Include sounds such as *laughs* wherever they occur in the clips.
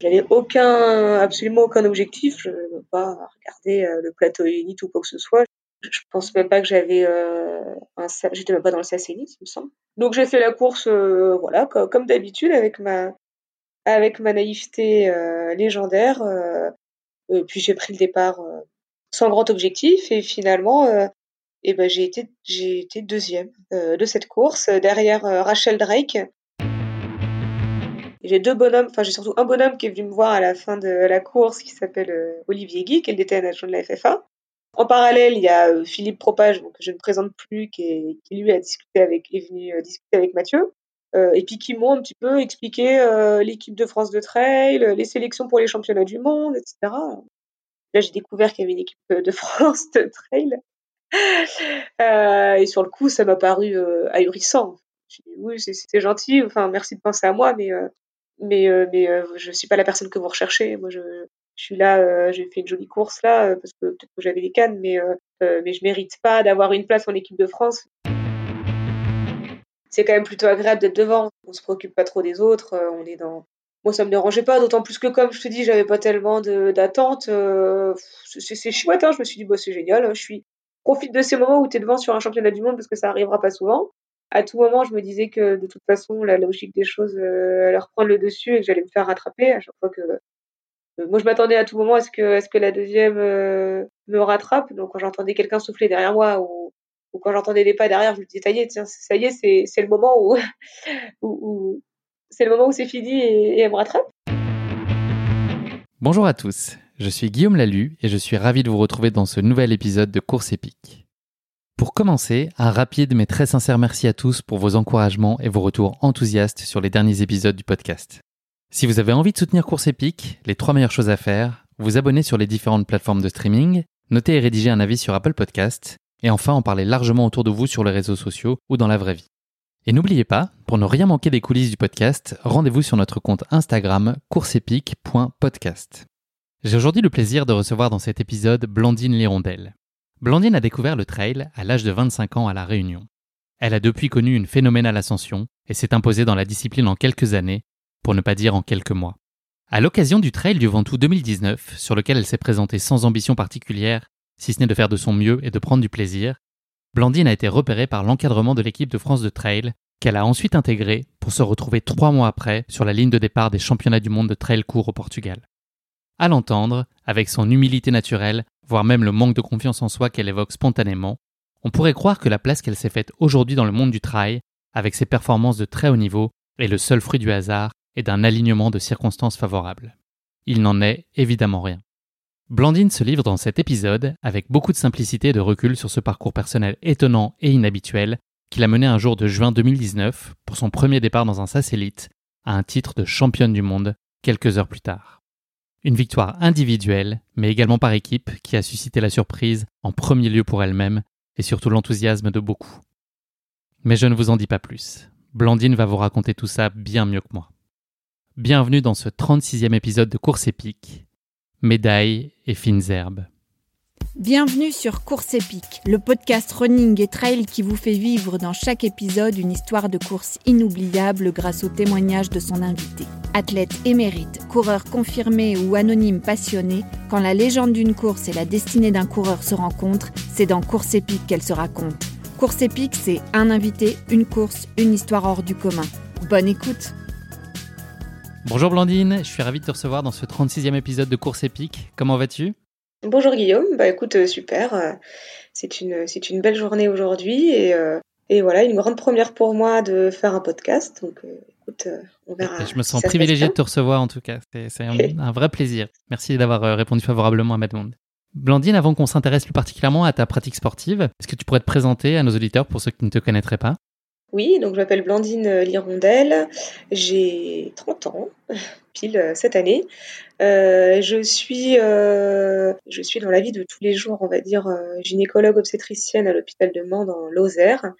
J'avais aucun, absolument aucun objectif. Je ne pas regarder euh, le plateau élite ou quoi que ce soit. Je pense même pas que j'avais euh, un, j'étais même pas dans le SAS il me semble. Donc j'ai fait la course, euh, voilà, comme, d'habitude avec ma, avec ma naïveté légendaire. puis j'ai pris le départ sans grand objectif et finalement et ben j'ai été j'ai été deuxième euh, de cette course derrière euh, Rachel Drake. J'ai deux bonhommes, enfin j'ai surtout un bonhomme qui est venu me voir à la fin de la course qui s'appelle euh, Olivier Guy, qui est le DTN adjoint de la FFA. En parallèle, il y a Philippe Propage, que je ne présente plus, qui, qui lui a discuté avec, est venu discuter avec Mathieu, et puis qui m'ont un petit peu expliqué l'équipe de France de trail, les sélections pour les championnats du monde, etc. Là, j'ai découvert qu'il y avait une équipe de *laughs* France de trail. Euh, et sur le coup, ça m'a paru euh, ahurissant. Dit, oui, c'est gentil. Enfin, merci de penser à moi, mais euh, mais mais je suis pas la personne que vous recherchez. Moi, je, suis là. j'ai fait une jolie course là parce que peut-être que j'avais les cannes, mais mais je mérite pas d'avoir une place en équipe de France. C'est quand même plutôt agréable d'être devant. On se préoccupe pas trop des autres. on est dans moi ça me dérangeait pas d'autant plus que comme je te dis j'avais pas tellement d'attentes c'est chouette hein. je me suis dit bah c'est génial hein. je suis profite de ces moments où tu es devant sur un championnat du monde parce que ça arrivera pas souvent. À tout moment, je me disais que de toute façon, la logique des choses euh, allait reprendre le dessus et que j'allais me faire rattraper à chaque fois que. Euh, moi, je m'attendais à tout moment à ce que, la deuxième euh, me rattrape. Donc, quand j'entendais quelqu'un souffler derrière moi ou, quand j'entendais des pas derrière, je me disais, ça y est, ça y est, c'est, le moment *laughs* où, où, c'est le moment où c'est fini et, et elle me rattrape. Bonjour à tous. Je suis Guillaume Lalu et je suis ravi de vous retrouver dans ce nouvel épisode de Course épique. Pour commencer, un rapide mais très sincère merci à tous pour vos encouragements et vos retours enthousiastes sur les derniers épisodes du podcast. Si vous avez envie de soutenir Course épique, les trois meilleures choses à faire, vous abonner sur les différentes plateformes de streaming, noter et rédiger un avis sur Apple Podcast, et enfin en parler largement autour de vous sur les réseaux sociaux ou dans la vraie vie. Et n'oubliez pas, pour ne rien manquer des coulisses du podcast, rendez-vous sur notre compte Instagram courseepique.podcast. J'ai aujourd'hui le plaisir de recevoir dans cet épisode Blandine Lirondelle. Blandine a découvert le trail à l'âge de 25 ans à La Réunion. Elle a depuis connu une phénoménale ascension et s'est imposée dans la discipline en quelques années, pour ne pas dire en quelques mois. À l'occasion du Trail du Ventoux 2019, sur lequel elle s'est présentée sans ambition particulière, si ce n'est de faire de son mieux et de prendre du plaisir, Blandine a été repérée par l'encadrement de l'équipe de France de Trail, qu'elle a ensuite intégrée pour se retrouver trois mois après sur la ligne de départ des championnats du monde de trail court au Portugal. À l'entendre, avec son humilité naturelle, voire même le manque de confiance en soi qu'elle évoque spontanément, on pourrait croire que la place qu'elle s'est faite aujourd'hui dans le monde du trail, avec ses performances de très haut niveau, est le seul fruit du hasard et d'un alignement de circonstances favorables. Il n'en est évidemment rien. Blandine se livre dans cet épisode avec beaucoup de simplicité et de recul sur ce parcours personnel étonnant et inhabituel qu'il a mené un jour de juin 2019 pour son premier départ dans un satellite à un titre de championne du monde quelques heures plus tard. Une victoire individuelle, mais également par équipe, qui a suscité la surprise, en premier lieu pour elle-même, et surtout l'enthousiasme de beaucoup. Mais je ne vous en dis pas plus. Blandine va vous raconter tout ça bien mieux que moi. Bienvenue dans ce 36e épisode de Course épique, médailles et fines herbes. Bienvenue sur Course épique, le podcast running et trail qui vous fait vivre dans chaque épisode une histoire de course inoubliable grâce au témoignage de son invité. Athlète émérite, coureur confirmé ou anonyme passionné, quand la légende d'une course et la destinée d'un coureur se rencontrent, c'est dans Course épique qu'elle se raconte. Course épique, c'est un invité, une course, une histoire hors du commun. Bonne écoute Bonjour Blandine, je suis ravi de te recevoir dans ce 36e épisode de Course épique. Comment vas-tu? Bonjour Guillaume, bah écoute, euh, super. euh, C'est une, c'est une belle journée aujourd'hui et, euh, et voilà, une grande première pour moi de faire un podcast. Donc euh, écoute, on verra. Je me sens privilégié de te recevoir en tout cas. C'est un, un vrai plaisir. Merci d'avoir répondu favorablement à ma demande. Blandine, avant qu'on s'intéresse plus particulièrement à ta pratique sportive, est-ce que tu pourrais te présenter à nos auditeurs pour ceux qui ne te connaîtraient pas? Oui, donc je m'appelle Blandine euh, Lirondelle, j'ai 30 ans, *laughs* pile euh, cette année. Euh, je suis, euh, je suis dans la vie de tous les jours, on va dire, gynécologue obstétricienne à l'hôpital de Mans dans Lozère,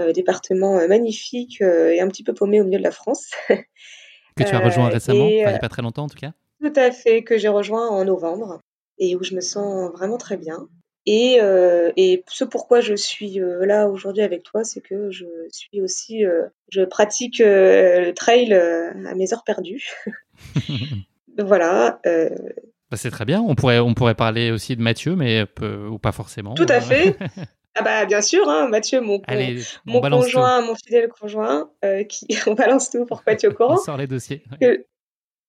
euh, département magnifique et un petit peu paumé au milieu de la France. *laughs* Que tu as rejoint récemment, et, enfin, il n'y a pas très longtemps en tout cas? Tout à fait, que j'ai rejoint en novembre et où je me sens vraiment très bien. Et, euh, et ce pourquoi je suis euh, là aujourd'hui avec toi, c'est que je suis aussi, euh, je pratique le trail à mes heures perdues. *laughs* Voilà, Bah, C'est très bien. On pourrait, on pourrait parler aussi de Mathieu, mais peu- ou pas forcément. tout à fait. *laughs* Ah bah bien sûr, hein, Mathieu, mon, Allez, mon conjoint, mon fidèle conjoint, qui *laughs* on balance tout pour pas au tout. On courant. sort les dossiers. Ouais. Que-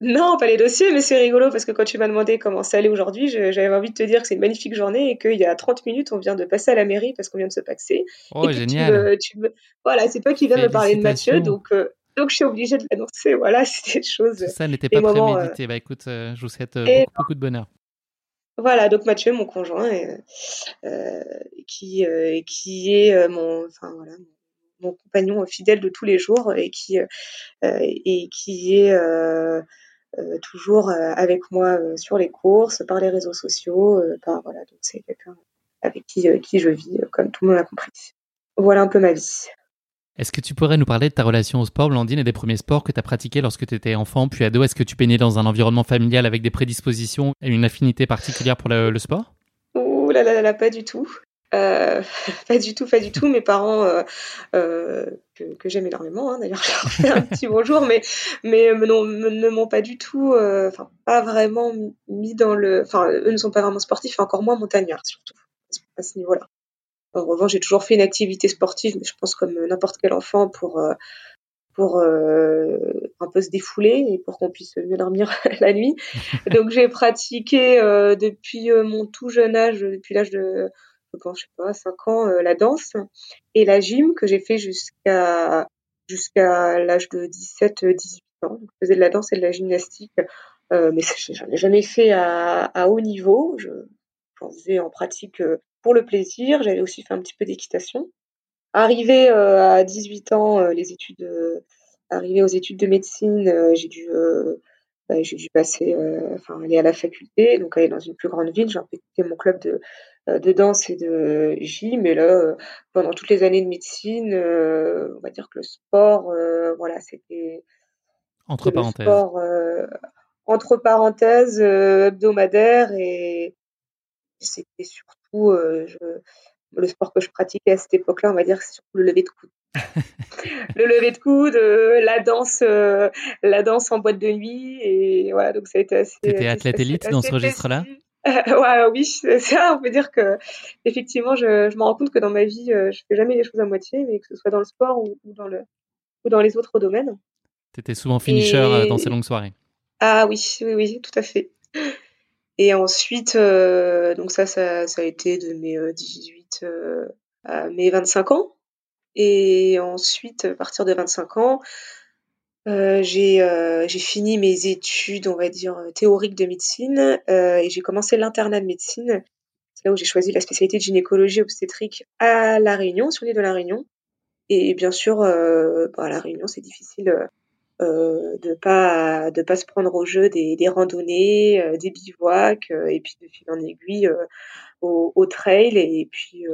Non, pas les dossiers, mais c'est rigolo parce que quand tu m'as demandé comment ça allait aujourd'hui, j'avais envie de te dire que c'est une magnifique journée et qu'il y a 30 minutes, on vient de passer à la mairie parce qu'on vient de se paxer. Oh, et que tu génial. me- tu me- Voilà, c'est toi qui viens de me parler de Mathieu, donc, euh, donc je suis obligée de l'annoncer. Voilà, *laughs* c'est des choses. Ça n'était pas moments, prémédité. Bah écoute, euh, je vous souhaite euh, beaucoup, beaucoup de bonheur. Voilà, donc Mathieu, mon conjoint, qui, qui est mon, enfin, voilà, mon, compagnon fidèle de tous les jours et qui, et qui est toujours euh, avec moi euh, sur les courses, par les réseaux sociaux, euh, par, voilà, donc c'est quelqu'un avec qui, euh, qui je vis, euh, comme tout le monde l'a compris. Voilà un peu ma vie. Est-ce que tu pourrais nous parler de ta relation au sport, Blandine, et des premiers sports que tu as pratiqués lorsque tu étais enfant puis ado? Est-ce que tu baignais dans un environnement familial avec des prédispositions et une affinité particulière pour le, le sport? Ouh là là là là, pas du tout. Euh, *laughs* pas du tout, pas du tout. Mes parents, euh, euh, que, que j'aime énormément, hein, d'ailleurs, *laughs* je leur fais un petit bonjour, mais, mais n'ont- me- ne m'ont pas du tout, euh, enfin, pas vraiment mis dans le. Enfin, eux ne sont pas vraiment sportifs, et encore moins montagnards, surtout, à ce niveau-là. En revanche, j'ai toujours fait une activité sportive, mais je pense comme n'importe quel enfant pour. euh, pour euh, un peu se défouler et pour qu'on puisse mieux dormir *laughs* la nuit. Donc j'ai pratiqué euh, depuis euh, mon tout jeune âge, depuis l'âge de, pense, je sais pas, 5 ans, euh, la danse et la gym que j'ai fait jusqu'à jusqu'à l'âge de 17-18 ans. Donc, je faisais de la danse et de la gymnastique, euh, mais j'en ai jamais fait à, haut niveau. Je, j'en faisais en pratique euh, pour le plaisir. J'avais aussi fait un petit peu d'équitation. Arrivé euh, à 18 ans, euh, les études, euh, arrivé aux études de médecine, euh, j'ai dû, euh, bah, j'ai dû passer, euh, enfin aller à la faculté, donc aller dans une plus grande ville. J'ai un peu quitté mon club de, euh, de danse et de gym, mais là, euh, pendant toutes les années de médecine, euh, on va dire que le sport, euh, voilà, c'était Entre c'était le parenthèses. sport euh, entre parenthèses euh, hebdomadaire et c'était surtout euh, je, le sport que je pratiquais à cette époque-là, on va dire, c'est surtout le lever de coude. *laughs* le lever de coude, euh, la danse, euh, la danse en boîte de nuit, et voilà, donc ça a été assez. T'étais athlète élite dans ce registre-là? Euh, ouais, oui, c'est ça. On peut dire que effectivement, je, je me rends compte que dans ma vie, euh, je fais jamais les choses à moitié, mais que ce soit dans le sport ou, ou dans le ou dans les autres domaines. T'étais souvent finisher euh, Et- dans ces longues soirées. Ah oui, oui, oui, tout à fait. Et ensuite, euh, donc ça, ça, ça a été de mes euh, 18 euh, à mes 25 ans. Et ensuite, à partir de 25 ans, euh, j'ai euh, j'ai fini mes études, on va dire, euh, théoriques de médecine euh, et j'ai commencé l'internat de médecine. C'est là où j'ai choisi la spécialité de gynécologie obstétrique à La Réunion, sur l'île de La Réunion. Et bien sûr, bah, à La Réunion, c'est difficile de pas de pas se prendre au jeu des, des randonnées, des bivouacs, et puis de fil en aiguille au, au trail. Et puis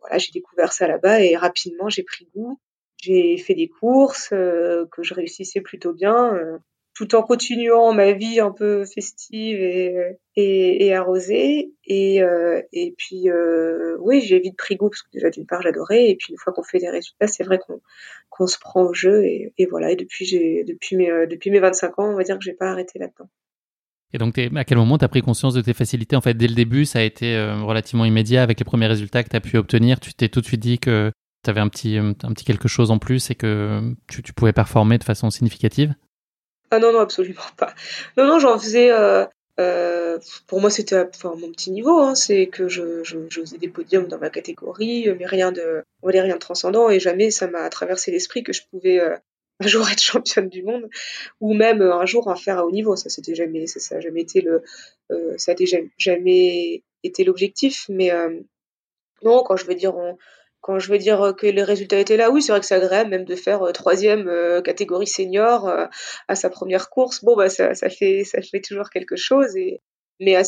voilà, j'ai découvert ça là-bas et rapidement j'ai pris goût. J'ai fait des courses euh, que je réussissais plutôt bien, euh, tout en continuant ma vie un peu festive et, et, et arrosée. Et, euh, et puis euh, oui, j'ai vite pris goût parce que déjà d'une part j'adorais, et puis une fois qu'on fait des résultats, c'est vrai qu'on qu'on se prend au jeu et, et voilà. Et depuis depuis mes euh, depuis mes 25 ans, on va dire que j'ai pas arrêté là-dedans. Et donc, à quel moment tu as pris conscience de tes facilités? En fait, dès le début, ça a été euh, relativement immédiat avec les premiers résultats que tu as pu obtenir. Tu t'es tout de suite dit que tu un petit, un petit quelque chose en plus et que tu, pouvais performer de façon significative? Ah non, non, absolument pas. Non, non, j'en faisais. pour moi, c'était enfin, mon petit niveau. Hein, c'est que je, je, des podiums dans ma catégorie, mais rien de, on rien de transcendant. Et jamais ça m'a traversé l'esprit que je pouvais *laughs* un jour être championne du monde ou même un jour en faire à haut niveau. Ça, c'était jamais, ça, jamais été le, ça jamais été l'objectif. Mais non, quand je veux dire, quand je veux dire que les résultats étaient là, oui, c'est vrai que c'est agréable même de faire euh, troisième euh, catégorie senior euh, à sa première course. Bon, bah ça, ça fait ça fait toujours quelque chose. Et mais à,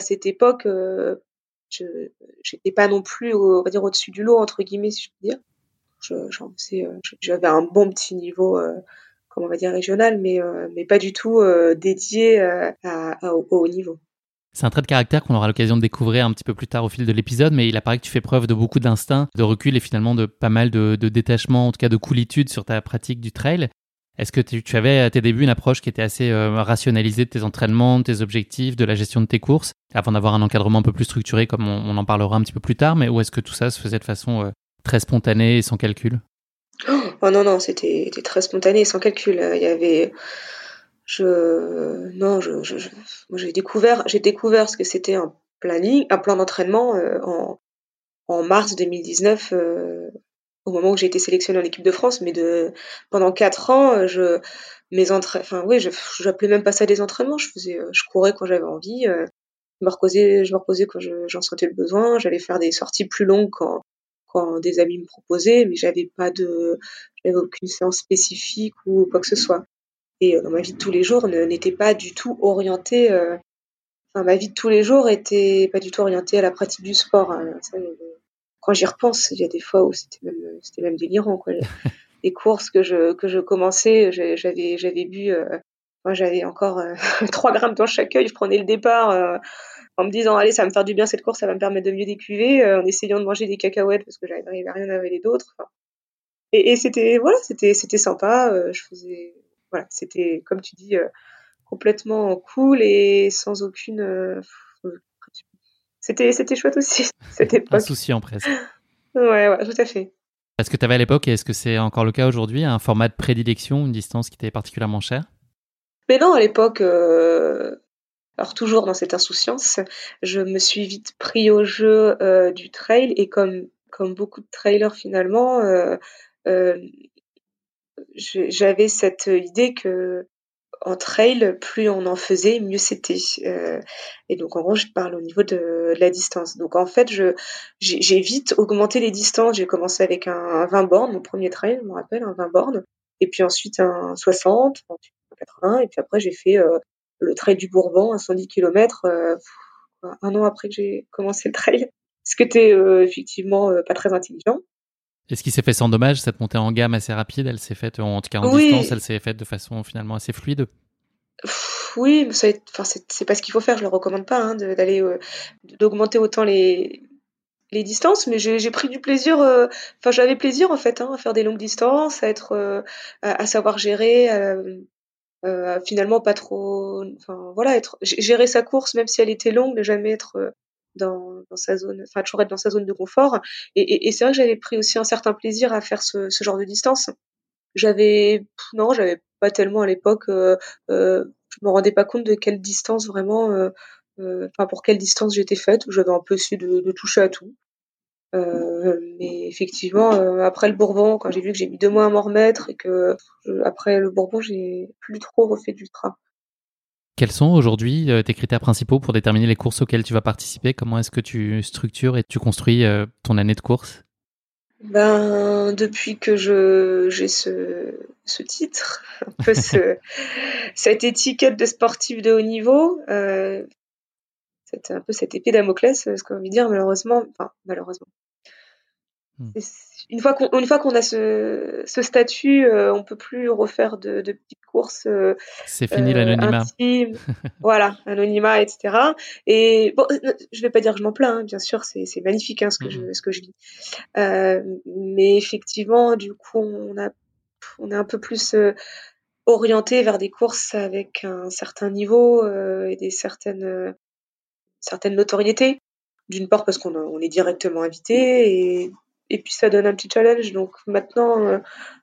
cette époque, je j'étais pas non plus, on va dire, au-dessus du lot entre guillemets, si je peux dire. J'avais un bon petit niveau, comme on va dire régional, mais mais pas du tout dédié au haut niveau. C'est un trait de caractère qu'on aura l'occasion de découvrir un petit peu plus tard au fil de l'épisode, mais il apparaît que tu fais preuve de beaucoup d'instinct, de recul et finalement de pas mal de, détachement, en tout cas de coolitude sur ta pratique du trail. Est-ce que tu, avais à tes débuts une approche qui était assez euh, rationalisée de tes entraînements, de tes objectifs, de la gestion de tes courses, avant d'avoir un encadrement un peu plus structuré comme on, en parlera un petit peu plus tard, mais où est-ce que tout ça se faisait de façon euh, très spontanée et sans calcul? Oh non, non, c'était très spontané et sans calcul. Il y avait je non, je, je, j'ai découvert j'ai découvert ce que c'était un planning, un plan d'entraînement euh, en, en mars 2019 euh, au moment où j'ai été sélectionnée en équipe de France, mais de pendant quatre ans, euh, je mes entraînements, enfin oui, je j'appelais même pas ça des entraînements, je faisais, je courais quand j'avais envie, je me reposais, je me reposais quand j'en sentais le besoin, j'allais faire des sorties plus longues quand quand des amis me proposaient, mais j'avais pas de, j'avais aucune séance spécifique ou quoi que ce soit et euh, ma vie de tous les jours n'était pas du tout orientée. Euh, enfin, ma vie de tous les jours était pas du tout orientée à la pratique du sport. Hein. quand j'y repense, il y a des fois où c'était même, c'était même délirant. Quoi. *laughs* Les courses que je que je commençais, j'avais j'avais bu. Euh, moi, j'avais encore *laughs* 3 grammes dans chaque œil. Je prenais le départ en me disant allez, ça va me faire du bien cette course, ça va me permettre de mieux décuver, en essayant de manger des cacahuètes parce que j'arrivais à rien à avaler d'autres. et, et c'était voilà, c'était c'était sympa. je faisais voilà, c'était, comme tu dis, euh, complètement cool et sans aucune. Euh, c'était, c'était chouette aussi, *laughs* cette époque. Insouciant presque. Ouais, ouais, tout à fait. Est-ce que tu avais à l'époque, et est-ce que c'est encore le cas aujourd'hui, un format de prédilection, une distance qui était particulièrement chère? Mais non, à l'époque, euh, alors toujours dans cette insouciance, je me suis vite pris au jeu du trail et comme, comme beaucoup de trailers finalement, j'avais cette idée que en trail, plus on en faisait, mieux c'était. Euh, et donc en gros, je parle au niveau de, la distance. Donc en fait, je j'ai vite augmenté les distances. J'ai commencé avec un, 20 bornes, mon premier trail, je me rappelle, un 20 bornes, et puis ensuite un 60, ensuite un 80, et puis après j'ai fait euh, le trail du Bourbon, à 110 km, euh, un an après que j'ai commencé le trail, *laughs* ce qui était effectivement pas très intelligent. Est-ce qu'il s'est fait sans dommage cette montée en gamme assez rapide Elle s'est faite en tout cas en distance, elle s'est faite de façon finalement assez fluide. Oui, c'est pas ce qu'il faut faire. Je le recommande pas hein, d'aller euh, d'augmenter autant les les distances, mais j'ai pris du plaisir. Euh, enfin, j'avais plaisir en fait hein, à faire des longues distances, à être, euh, à, savoir gérer. finalement pas trop enfin voilà être gérer sa course même si elle était longue ne jamais être dans, dans sa zone, enfin toujours être dans sa zone de confort. Et, et, et c'est vrai que j'avais pris aussi un certain plaisir à faire ce, ce genre de distance. J'avais, non, j'avais pas tellement à l'époque, euh, euh, je me rendais pas compte de quelle distance vraiment, euh, euh enfin pour quelle distance j'étais faite. J'avais un peu su de, de toucher à tout. Euh, mais effectivement, euh, après le Bourbon, quand j'ai vu que j'ai mis deux mois à m'en remettre et que après le Bourbon, j'ai plus trop refait d'ultra. Quels sont aujourd'hui euh, tes critères principaux pour déterminer les courses auxquelles tu vas participer? Comment est-ce que tu structures et tu construis euh, ton année de course? Ben, depuis que je j'ai ce, ce titre, *laughs* un peu ce, *laughs* cette étiquette de sportif de haut niveau, euh, c'est un peu cette épée Damoclès, ce qu'on veut dire malheureusement, enfin malheureusement. Une fois qu'on une fois qu'on a ce, ce statut, euh, on peut plus refaire de, de petites courses. Euh, c'est fini euh, l'anonymat. *laughs* voilà, anonymat, etc. Et bon, je vais pas dire que je m'en plains, hein, bien sûr, c'est c'est magnifique hein, ce que je ce que je vis. mais effectivement, du coup, on a on est un peu plus orienté vers des courses avec un certain niveau et des certaines certaines notoriétés. D'une part parce qu'on on est directement invité et et puis ça donne un petit challenge. Donc maintenant,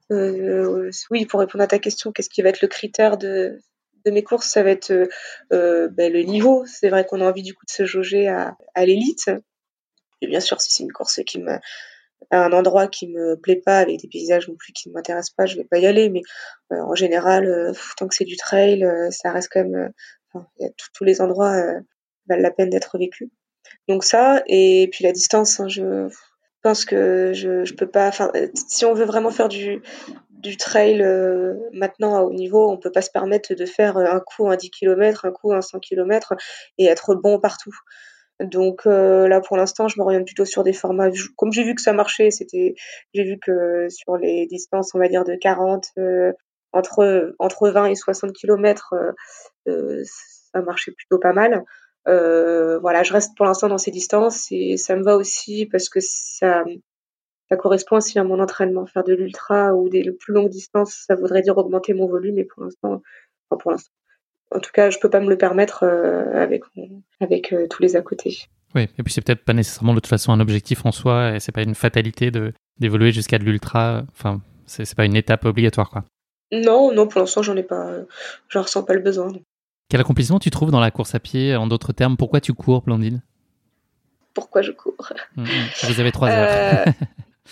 oui, pour répondre à ta question, qu'est-ce qui va être le critère de, de mes courses? Ça va être ben, le niveau. C'est vrai qu'on a envie du coup de se jauger à, à l'élite. Et bien sûr, si c'est une course qui me à un endroit qui me plaît pas, avec des paysages non plus qui ne m'intéressent pas, je vais pas y aller. Mais euh, en général, euh, tant que c'est du trail, euh, ça reste quand même. Tous les endroits valent la peine d'être vécus. Donc ça, et puis la distance, hein, je pense que je, je peux pas. Si on veut vraiment faire du du trail maintenant à haut niveau, on peut pas se permettre de faire un coup un 10 km, un coup un 100 km et être bon partout. Donc euh, là, pour l'instant, je m'oriente plutôt sur des formats. Comme j'ai vu que ça marchait, c'était, j'ai vu que sur les distances, on va dire de 40, euh, entre entre 20 et 60 km, euh, ça marchait plutôt pas mal. Voilà, je reste pour l'instant dans ces distances et ça me va aussi parce que ça ça correspond aussi à mon entraînement. Faire de l'ultra ou des plus longues distances, ça voudrait dire augmenter mon volume, et pour l'instant, enfin pour l'instant, en tout cas, je peux pas me le permettre euh, avec avec euh, tous les à côté. Oui, et puis c'est peut-être pas nécessairement de toute façon un objectif en soi, et c'est pas une fatalité de d'évoluer jusqu'à de l'ultra. Enfin, c'est pas une étape obligatoire, quoi. Non, non, pour l'instant, j'en ai pas, j'en ressens pas le besoin. Quel accomplissement tu trouves dans la course à pied En d'autres termes, pourquoi tu cours, Blandine? Pourquoi je cours? Hum. Vous avez trois heures. Euh,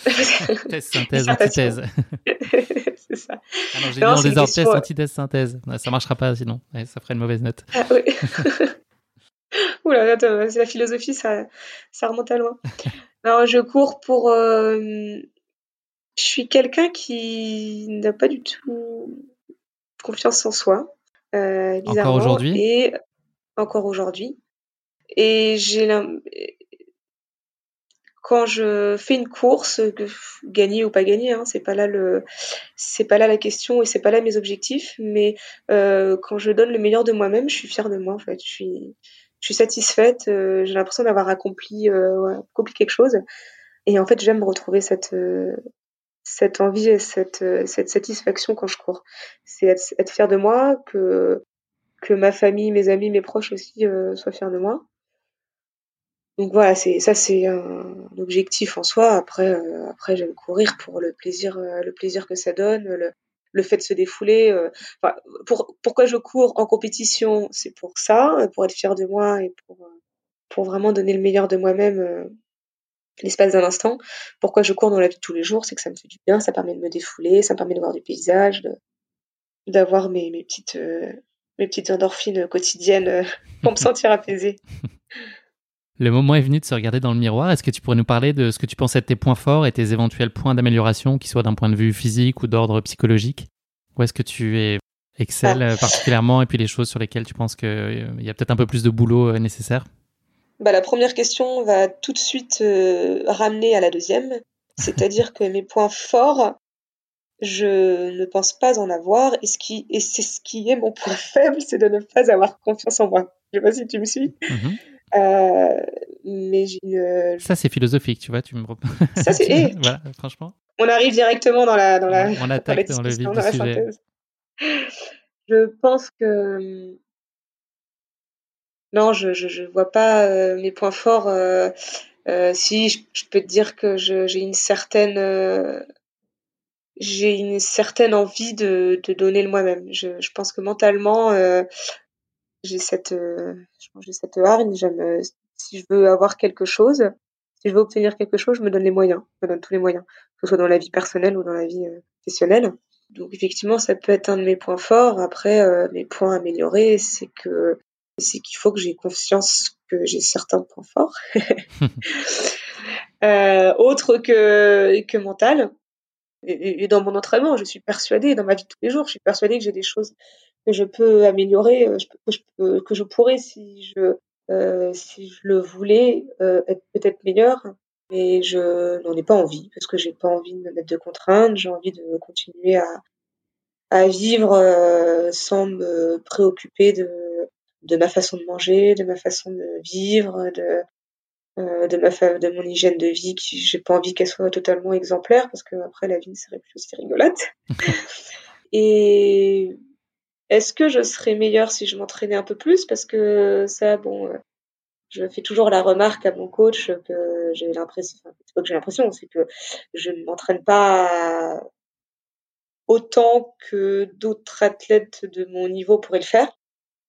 *laughs* thèse, synthèse, antithèse. *laughs* c'est ça. Ah non, j'ai dit en désordre, test, antithèse, synthèse. Ça marchera pas sinon. ça ferait une mauvaise note. Ah oui. *laughs* La philosophie, ça, ça remonte à loin. Alors, je cours pour. Euh, je suis quelqu'un qui n'a pas du tout confiance en soi. Euh, encore aujourd'hui? Et encore aujourd'hui. Et j'ai quand je fais une course, gagner ou pas gagner, hein, c'est pas là le, c'est pas là la question et c'est pas là mes objectifs. Mais euh, quand je donne le meilleur de moi-même, je suis fière de moi en fait. Je suis, je suis satisfaite. Euh, j'ai l'impression d'avoir accompli, euh, accompli quelque chose. Et en fait, j'aime retrouver cette, euh, cette envie et cette, euh, cette satisfaction quand je cours. C'est être, fière de moi, que que ma famille, mes amis, mes proches aussi soient fiers de moi. Donc voilà, c'est ça c'est un objectif en soi. Après, euh, après j'aime courir pour le plaisir, euh, le plaisir que ça donne, le, le fait de se défouler. Euh, pour, pourquoi je cours en compétition, c'est pour ça, pour être fier de moi et pour pour vraiment donner le meilleur de moi-même l'espace d'un instant. Pourquoi je cours dans la vie de tous les jours, c'est que ça me fait du bien, ça permet de me défouler, ça me permet de voir du paysage, d'avoir mes, mes petites mes petites endorphines quotidiennes pour me sentir apaisée. *laughs* Le moment est venu de se regarder dans le miroir. Est-ce que tu pourrais nous parler de ce que tu pensais de tes points forts et tes éventuels points d'amélioration, qu'ils soient d'un point de vue physique ou d'ordre psychologique? Où est-ce que tu es excel ah. particulièrement et puis les choses sur lesquelles tu penses qu'il euh, y a peut-être un peu plus de boulot euh, nécessaire? Bah, La première question va tout de suite euh, ramener à la deuxième. *laughs* C'est-à-dire que mes points forts, je ne pense pas en avoir. Et, ce qui, et c'est ce qui est mon point *laughs* faible, c'est de ne pas avoir confiance en moi. Je ne sais pas si tu me suis. Mm-hmm. Euh, mais une... Ça, c'est philosophique, tu vois. Tu me... Ça, c'est... *laughs* Voilà, franchement. On arrive directement dans la... Dans la on attaque dans, le vif du sujet. Je pense que... Non, je, je, je vois pas euh, mes points forts. Euh, euh, si, je, je, peux te dire que j'ai une certaine... Euh, j'ai une certaine envie de, de donner le moi-même. Je, je, pense que mentalement, j'ai cette, euh, j'ai cette hargne. Euh, si je veux avoir quelque chose, si je veux obtenir quelque chose, je me donne les moyens, je me donne tous les moyens, que ce soit dans la vie personnelle ou dans la vie euh, professionnelle. Donc effectivement, ça peut être un de mes points forts. Après, euh, mes points améliorés, c'est que c'est qu'il faut que j'ai confiance que j'ai certains points forts, *laughs* *laughs* euh, autres que que mental. Et, et, dans mon entraînement, je suis persuadée, dans ma vie de tous les jours, je suis persuadée que j'ai des choses que je peux améliorer, euh, que, je, que je pourrais si je euh, si je le voulais euh, être peut-être meilleur, mais je n'en ai pas envie parce que j'ai pas envie de me mettre de contraintes, j'ai envie de continuer à à vivre sans me préoccuper de de ma façon de manger, de ma façon de vivre, de euh, de ma de mon hygiène de vie qui j'ai pas envie qu'elle soit totalement exemplaire parce que après la vie ne serait plus aussi rigolote *laughs* et est-ce que je serais meilleure si je m'entraînais un peu plus? Parce que ça, bon, euh, je fais toujours la remarque à mon coach que j'ai l'impression, c'est pas que j'ai l'impression, c'est que je ne m'entraîne pas autant que d'autres athlètes de mon niveau pourraient le faire.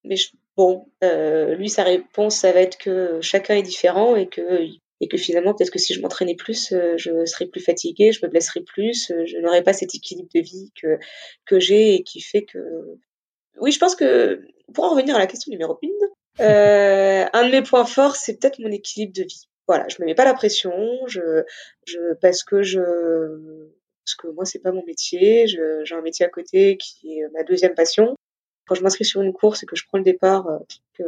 Mais bon, euh, lui, sa réponse, ça va être que chacun est différent et que et que finalement, peut-être que si je m'entraînais plus, euh, je serais plus fatiguée, je me blesserais plus, euh, je n'aurais pas cet équilibre de vie que que j'ai et qui fait que oui, je pense que pour en revenir à la question numéro une, euh, *laughs* un de mes points forts, c'est peut-être mon équilibre de vie. Voilà, je me mets pas la pression, je, je, parce que je, parce que moi c'est pas mon métier, j'ai un métier à côté qui est ma deuxième passion. Quand je m'inscris sur une course et que je prends le départ, euh, que,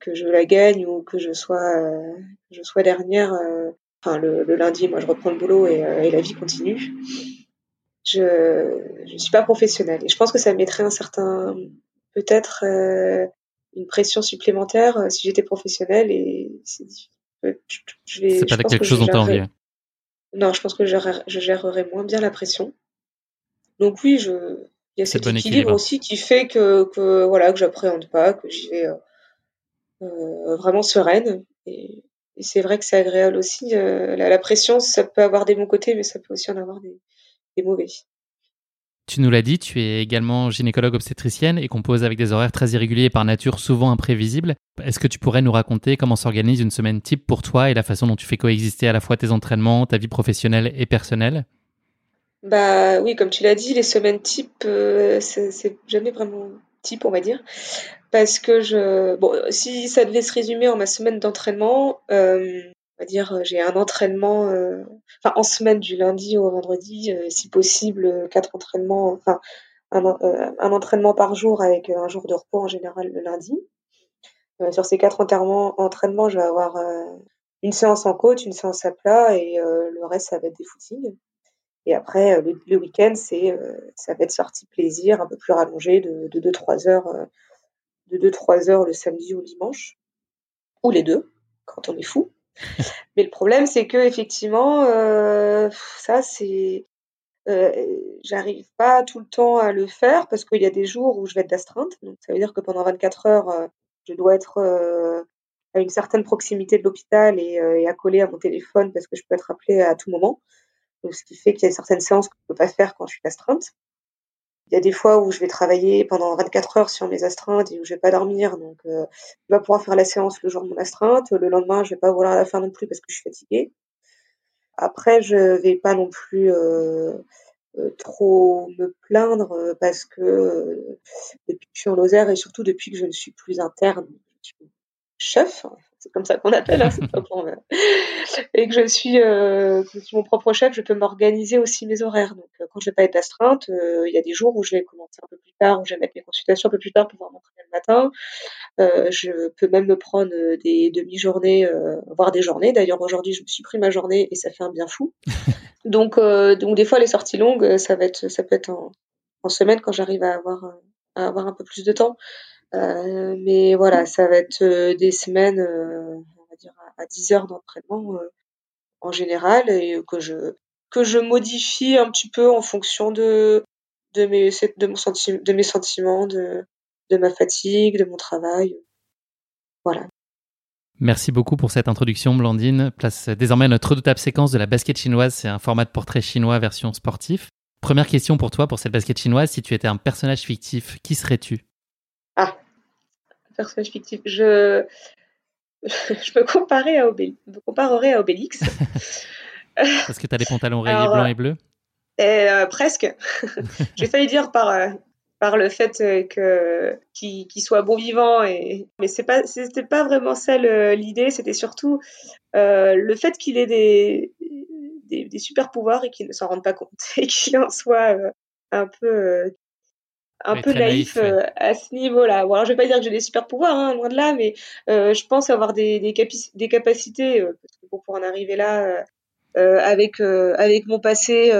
que je la gagne ou que je sois, euh, je sois dernière, euh, enfin le, le, lundi, moi je reprends le boulot et, et la vie continue. Je, je suis pas professionnelle et je pense que ça mettrait un certain, peut-être une pression supplémentaire si j'étais professionnelle et c'est je vais. C'est pas quelque chose dont tu envie. Non, je pense que je, je gérerais moins bien la pression. Donc oui, je, il y a cet équilibre, aussi qui fait que, que voilà que j'appréhende pas, que j'y vais euh, euh, vraiment sereine. Et, et c'est vrai que c'est agréable aussi. Euh, la, la, pression, ça peut avoir des bons côtés, mais ça peut aussi en avoir des, des mauvais. Tu nous l'as dit, tu es également gynécologue obstétricienne et compose avec des horaires très irréguliers et par nature souvent imprévisibles. Est-ce que tu pourrais nous raconter comment s'organise une semaine type pour toi et la façon dont tu fais coexister à la fois tes entraînements, ta vie professionnelle et personnelle? Bah oui, comme tu l'as dit, les semaines type, euh, c'est jamais vraiment type, on va dire. Parce que je. Bon, si ça devait se résumer en ma semaine d'entraînement, euh, on va dire, euh, j'ai un entraînement, euh, enfin en semaine du lundi au vendredi, euh, si possible, quatre entraînements, enfin un, un, entraînement par jour avec un jour de repos en général le lundi. sur ces quatre entraînements, je vais avoir une séance en côte, une séance à plat et le reste ça va être des footings. Et après le, le week-end, c'est ça va être sortie plaisir un peu plus rallongé de 2-3 heures, de 2-3 heures le samedi ou le dimanche, ou les deux quand on est fou. *laughs* Mais le problème, c'est que effectivement, euh, ça, c'est, euh, j'arrive pas tout le temps à le faire parce qu'il y a des jours où je vais être d'astreinte. Donc, ça veut dire que pendant 24 heures, euh, je dois être euh, à une certaine proximité de l'hôpital et, euh, et accolée à mon téléphone parce que je peux être appelée à tout moment. Ce qui fait qu'il y a certaines séances que je peux pas faire quand je suis d'astreinte. Il y a des fois où je vais travailler pendant 24 heures sur mes astreintes et où je vais pas dormir, donc euh, je vais pouvoir faire la séance le jour de mon astreinte. Le lendemain, je vais pas vouloir la faire non plus parce que je suis fatiguée. Après, je vais pas non plus euh, euh, trop me plaindre euh, parce que euh, depuis que je suis en Lozère et surtout depuis que je ne suis plus interne, je suis chef, c'est comme ça qu'on appelle, hein, pas pour, et que je suis, euh, que je suis mon propre chef, je peux m'organiser aussi mes horaires. Donc, euh, quand je vais pas être astreinte, euh, il y a des jours où je vais commencer un peu plus tard, où je vais mettre mes consultations un peu plus tard pour pouvoir m'entraîner le matin. Euh, je peux même me prendre des demi-journées, euh, voire des journées. D'ailleurs, aujourd'hui, je me suis pris ma journée et ça fait un bien fou. *laughs* donc, euh, donc des fois, les sorties longues, ça va être, ça peut être en, en semaine quand j'arrive à avoir, à avoir un peu plus de temps. Euh, mais voilà, ça va être euh, des semaines, euh, on va dire à, 10 heures d'entraînement en général et que je que je modifie un petit peu en fonction de de mes de mes sentiments, de de ma fatigue, de mon travail. Voilà. Merci beaucoup pour cette introduction, Blandine. Place désormais notre redoutable séquence de la basket chinoise. C'est un format de portrait chinois version sportif. Première question pour toi pour cette basket chinoise. Si tu étais un personnage fictif, qui serais-tu? Personnage fictif. Je, *laughs* je me, comparais à Obélix, me comparerais à Obélix. *laughs* Parce que tu as des pantalons rayés blancs et bleus et, euh, Presque. *laughs* J'ai failli dire par, euh, par le fait euh, que qu'il qu soit bon vivant et mais c'est pas c'était pas vraiment ça l'idée c'était surtout euh, le fait qu'il ait des, des, des super pouvoirs et qu'il ne s'en rende pas compte et qu'il en soit euh, un peu un peu naïf, naïf euh, à ce niveau-là. Bon, alors, je vais pas dire que j'ai des super pouvoirs, hein, loin de là, mais euh, je pense avoir des, des, capi des capacités euh, pour, pour en arriver là. Euh, euh, avec avec mon passé.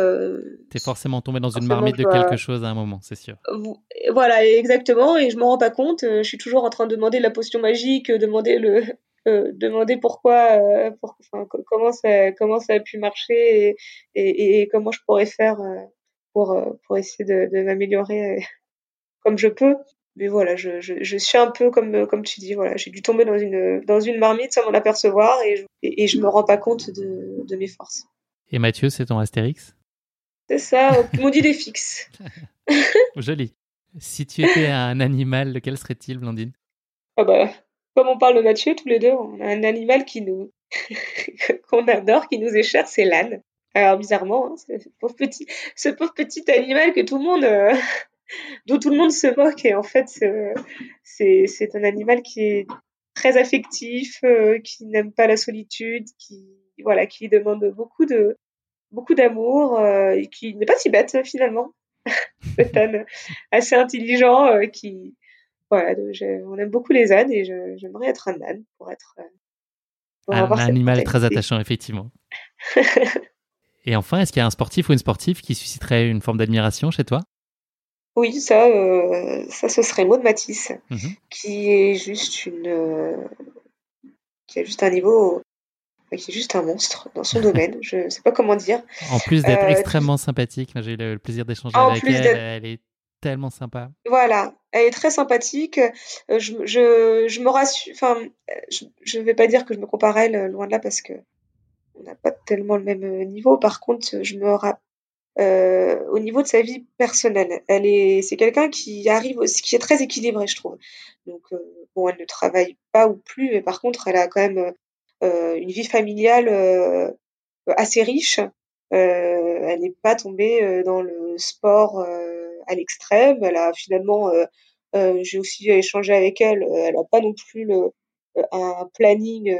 T'es forcément tombé dans une marmite de quelque chose à un moment, c'est sûr. Voilà, exactement, et je m'en rends pas compte. je suis toujours en train de demander la potion magique, demander le *laughs* demander pourquoi, pour, enfin, comment ça comment ça a pu marcher et, et, et comment je pourrais faire pour pour essayer de, de m'améliorer comme je peux. mais voilà, je, je, je, suis un peu comme, comme tu dis, voilà, j'ai dû tomber dans une, dans une marmite sans m'en apercevoir et, et, et, je me rends pas compte de, de mes forces. Et Mathieu, c'est ton Astérix? C'est ça, mon idée fixe. Joli. Si tu étais un animal, lequel serait-il, Blandine? Ah bah, Comme on parle de Mathieu, tous les deux, on a un animal qui nous *laughs* qu'on adore, qui nous est cher, c'est l'âne. Alors bizarrement, hein, ce, pauvre petit, ce pauvre petit animal que tout le monde, euh, dont tout le monde se moque, et en fait, c'est un animal qui est très affectif, euh, qui n'aime pas la solitude, qui voilà, qui demande beaucoup de beaucoup d'amour, euh, et qui n'est pas si bête finalement. *laughs* c'est un assez intelligent, euh, qui voilà, on aime beaucoup les ânes et j'aimerais être un âne pour être pour un animal très attachant effectivement. *laughs* Et enfin, est-ce qu'il y a un sportif ou une sportive qui susciterait une forme d'admiration chez toi? Oui, ça, euh, ça ce serait Maud Matisse, mmh qui est juste une, euh, qui a juste un niveau, qui est juste un monstre dans son *laughs* domaine. Je ne sais pas comment dire. En plus d'être euh, extrêmement sympathique, j'ai eu le plaisir d'échanger avec elle. Elle est tellement sympa. Voilà, elle est très sympathique. Je, je, je me rassure, enfin, je ne vais pas dire que je me compare à elle, loin de là, parce que on n'a pas tellement le même niveau. Par contre, je me rappelle euh, au niveau de sa vie personnelle, elle est, c'est quelqu'un qui arrive, qui est très équilibré, je trouve. Donc, euh, bon, elle ne travaille pas ou plus, mais par contre, elle a quand même euh, une vie familiale euh, assez riche. elle n'est pas tombée dans le sport à l'extrême. Elle a finalement, j'ai aussi échangé avec elle, elle n'a pas non plus le, un planning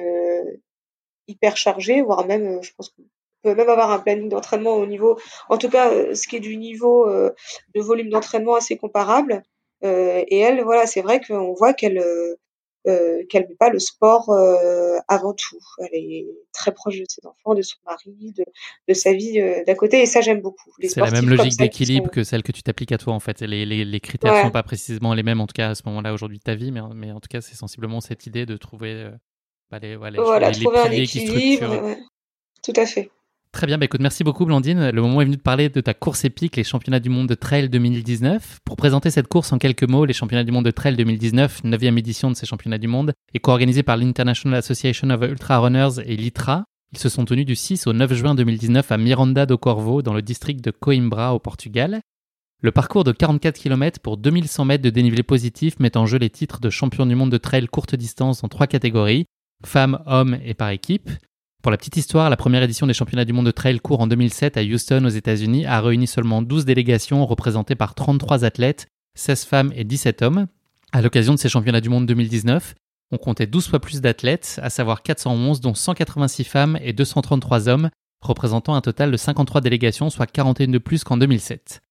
hyper chargé, voire même, euh, je pense qu'on peut même avoir un planning d'entraînement au niveau, en tout cas, euh, ce qui est du niveau euh, de volume d'entraînement assez comparable. et elle, voilà, c'est vrai qu'on voit qu'elle euh, qu'elle met pas le sport avant tout. Elle est très proche de ses enfants, de son mari, de, de sa vie d'à côté, et ça j'aime beaucoup. C'est la même logique d'équilibre que celle que tu t'appliques à toi en fait. Les, les, les critères ne sont pas précisément les mêmes en tout cas à ce moment-là aujourd'hui de ta vie, mais, mais en tout cas c'est sensiblement cette idée de trouver voilà, trouver un équilibre. Tout à fait. Très bien, bah merci beaucoup Blandine. Le moment est venu de parler de ta course épique, les championnats du monde de trail 2019. Pour présenter cette course en quelques mots, les championnats du monde de trail 2019, 9e édition de ces championnats du monde, est co-organisée par l'International Association of Ultra Runners et l'ITRA. Ils se sont tenus du 6 au 9 juin 2019 à Miranda do Corvo, dans le district de Coimbra au Portugal. Le parcours de 44 km pour 2100 mètres de dénivelé positif met en jeu les titres de champion du monde de trail courte distance dans trois catégories femmes, hommes et par équipe. Pour la petite histoire, la première édition des championnats du monde de trail court en 2007 à Houston aux États-Unis a réuni seulement 12 délégations représentées par 33 athlètes, 16 femmes et 17 hommes. À l'occasion de ces championnats du monde 2019, on comptait 12 fois plus d'athlètes, à savoir 411 dont 186 femmes et 233 hommes, représentant un total de 53 délégations, soit 41 de plus qu'en 2007.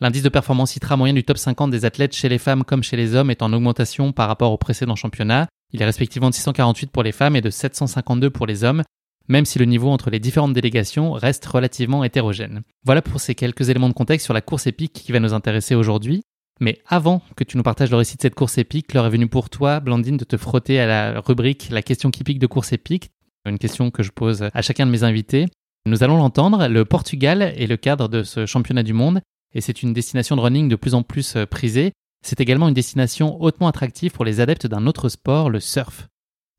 L'indice de performance ITRA moyen du top 50 des athlètes chez les femmes comme chez les hommes est en augmentation par rapport au précédent championnat. Il est respectivement de 648 pour les femmes et de 752 pour les hommes, même si le niveau entre les différentes délégations reste relativement hétérogène. Voilà pour ces quelques éléments de contexte sur la course épique qui va nous intéresser aujourd'hui. Mais avant que tu nous partages le récit de cette course épique, l'heure est venue pour toi, Blandine, de te frotter à la rubrique La question typique de course épique, une question que je pose à chacun de mes invités. Nous allons l'entendre, le Portugal est le cadre de ce championnat du monde et c'est une destination de running de plus en plus prisée. C'est également une destination hautement attractive pour les adeptes d'un autre sport, le surf.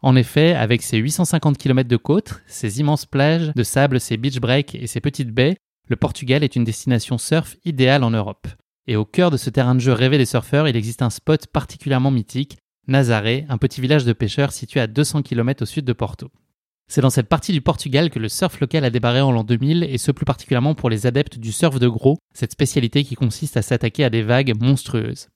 En effet, avec ses 850 km de côte, ses immenses plages de sable, ses beach breaks et ses petites baies, le Portugal est une destination surf idéale en Europe. Et au cœur de ce terrain de jeu rêvé des surfeurs, il existe un spot particulièrement mythique, Nazaré, un petit village de pêcheurs situé à 200 km au sud de Porto. C'est dans cette partie du Portugal que le surf local a débarré en l'an 2000 et ce plus particulièrement pour les adeptes du surf de gros, cette spécialité qui consiste à s'attaquer à des vagues monstrueuses.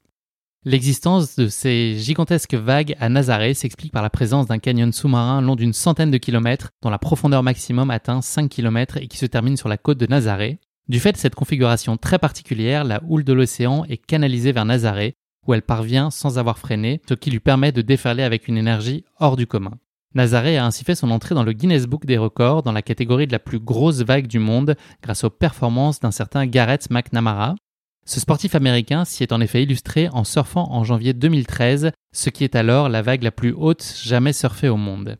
L'existence de ces gigantesques vagues à Nazaré s'explique par la présence d'un canyon sous-marin long d'une centaine de kilomètres dont la profondeur maximum atteint 5 km et qui se termine sur la côte de Nazaré. Du fait de cette configuration très particulière, la houle de l'océan est canalisée vers Nazaré où elle parvient sans avoir freiné, ce qui lui permet de déferler avec une énergie hors du commun. Nazaré a ainsi fait son entrée dans le Guinness Book des records dans la catégorie de la plus grosse vague du monde grâce aux performances d'un certain Gareth McNamara. Ce sportif américain s'y est en effet illustré en surfant en janvier 2013, ce qui est alors la vague la plus haute jamais surfée au monde.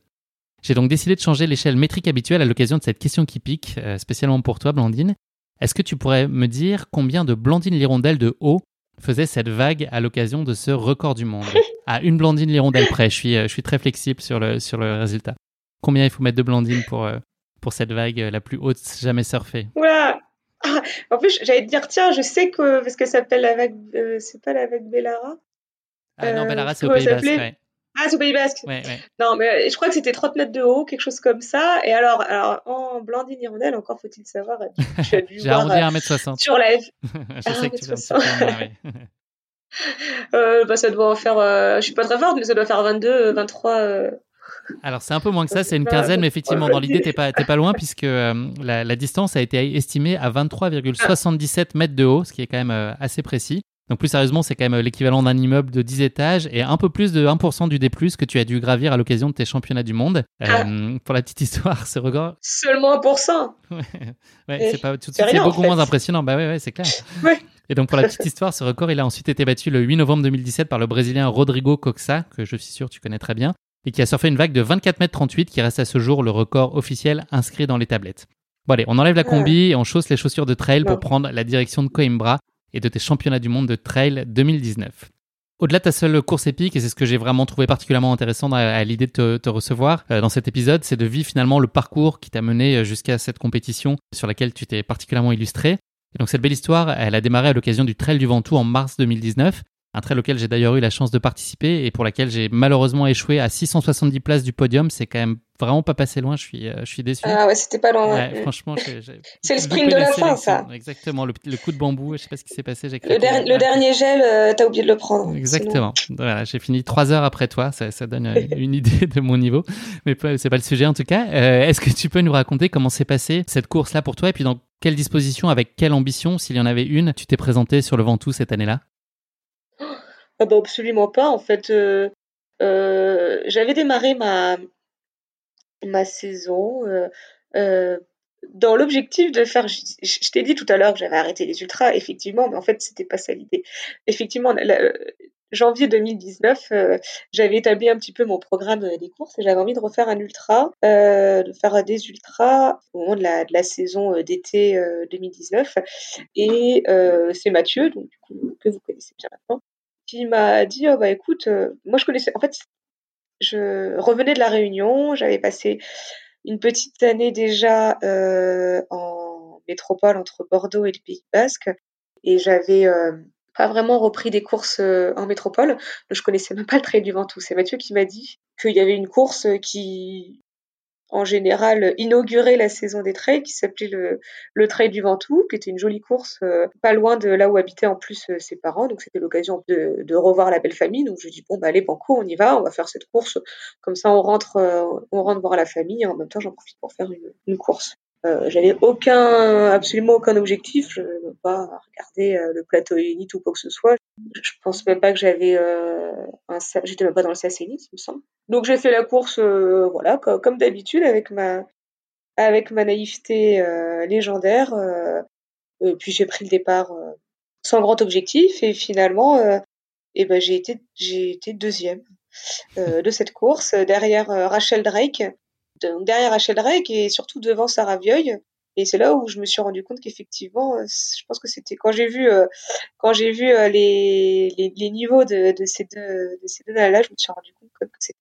J'ai donc décidé de changer l'échelle métrique habituelle à l'occasion de cette question qui pique, euh, spécialement pour toi Blandine. Est-ce que tu pourrais me dire combien de Blandine l'hirondelle de haut faisait cette vague à l'occasion de ce record du monde? *laughs* À une Blandine Lirondelle près, je suis, je suis très flexible sur le, sur le résultat. Combien il faut mettre de Blandine pour, pour cette vague la plus haute jamais surfée? Oula En plus, j'allais te dire, tiens, je sais que, parce que ça s'appelle la vague, c'est pas la vague Bellara ah, Non, Bellara, c'est au Pays Basque. Ouais. Ah, c'est au Pays Basque. Ouais, ouais. Non, mais je crois que c'était 30 mètres de haut, quelque chose comme ça. Et alors, alors en Blandine Hirondelle, encore faut-il savoir, *laughs* J'ai arrondi à 1m60. Sur la... *laughs* je sais que tu vas me *laughs* euh, bah, ça doit en faire, euh, je suis pas très forte, mais ça doit faire 22, 23. Euh... Alors c'est un peu moins que ça, c'est une quinzaine, mais effectivement dans l'idée t'es pas, pas loin puisque euh, la, la, distance a été estimée à 23,77 mètres de haut, ce qui est quand même euh, assez précis. Donc plus sérieusement, c'est quand même l'équivalent d'un immeuble de 10 étages et un peu plus de 1% du D+, que tu as dû gravir à l'occasion de tes championnats du monde. Ah. Euh, pour la petite histoire, ce record... Seulement 1% *laughs* Ouais, c'est pas tout de suite, c'est beaucoup moins impressionnant. Bah ouais, ouais c'est clair. *laughs* Ouais. Et donc pour la petite histoire, ce record, il a ensuite été battu le 8 novembre 2017 par le Brésilien Rodrigo Coxa, que je suis sûr tu connais très bien, et qui a surfé une vague de 24 mètres 38 qui reste à ce jour le record officiel inscrit dans les tablettes. Bon allez, on enlève la combi et on chausse les chaussures de trail pour prendre la direction de Coimbra et de tes championnats du monde de trail 2019. Au-delà de ta seule course épique, et c'est ce que j'ai vraiment trouvé particulièrement intéressant à, l'idée de te, recevoir euh, dans cet épisode, c'est de vivre finalement le parcours qui t'a mené euh, jusqu'à cette compétition sur laquelle tu t'es particulièrement illustré. Et donc cette belle histoire, elle a démarré à l'occasion du Trail du Ventoux en mars 2019, un trail auquel j'ai d'ailleurs eu la chance de participer et pour laquelle j'ai malheureusement échoué à 670 places du podium. C'est quand même vraiment pas passé loin, je suis, euh, je suis déçu. Ah ouais, c'était pas loin. Ouais, franchement, *laughs* c'est le sprint de la fin, ça. Exactement, le, coup de bambou, je sais pas ce qui s'est passé. Le, le dernier gel, euh, t'as oublié de le prendre. Exactement. Voilà, j'ai fini trois heures après toi, ça, ça donne euh, *laughs* une idée de mon niveau, mais c'est pas le sujet en tout cas. Est-ce que tu peux nous raconter comment s'est passée cette course-là pour toi? Et puis dans quelle disposition, avec quelle ambition, s'il y en avait une, tu t'es présenté sur le Ventoux cette année-là? Ah bah absolument pas. En fait, euh, euh, j'avais démarré ma, ma saison euh, dans l'objectif de faire. Je, t'ai dit tout à l'heure que j'avais arrêté les ultras, effectivement, mais en fait, c'était pas ça l'idée. Effectivement, janvier 2019, j'avais établi un petit peu mon programme des courses et j'avais envie de refaire un ultra, de faire des ultras au moment de la, de la saison d'été 2019. Et c'est Mathieu, donc, que vous connaissez bien maintenant, qui m'a dit oh bah écoute, euh, moi je connaissais. En fait, je revenais de la Réunion, j'avais passé une petite année déjà euh, en métropole entre Bordeaux et le Pays Basque, et j'avais euh, pas vraiment repris des courses en métropole. Je connaissais même pas le Trail du Ventoux. C'est Mathieu qui m'a dit qu'il y avait une course qui en général inauguré la saison des trails qui s'appelait le, le Trail du Ventoux, qui était une jolie course euh, pas loin de là où habitaient en plus euh, ses parents. Donc c'était l'occasion de, revoir la belle famille. Donc je dis bon bah allez banco, on y va, on va faire cette course. Comme ça on rentre, euh, on rentre voir la famille et en même temps j'en profite pour faire une course. Euh, j'avais aucun, absolument aucun objectif. Je ne pas regarder le plateau Unit ou quoi que ce soit. Je pense même pas que j'avais euh, un, j'étais même pas dans le SAS il me semble. Donc j'ai fait la course, euh, voilà, comme, d'habitude avec ma, avec ma naïveté euh, légendaire. et puis j'ai pris le départ sans grand objectif et finalement, eh ben j'ai été, j'ai été deuxième de cette course derrière Rachel Drake derrière Rachel Drake et surtout devant Sarah Vieuil. Et c'est là où je me suis rendu compte qu'effectivement, euh, je pense que c'était quand j'ai vu euh, quand j'ai vu euh, les, les, niveaux de, de, ces deux de ces deux là, je me suis rendu compte que c'était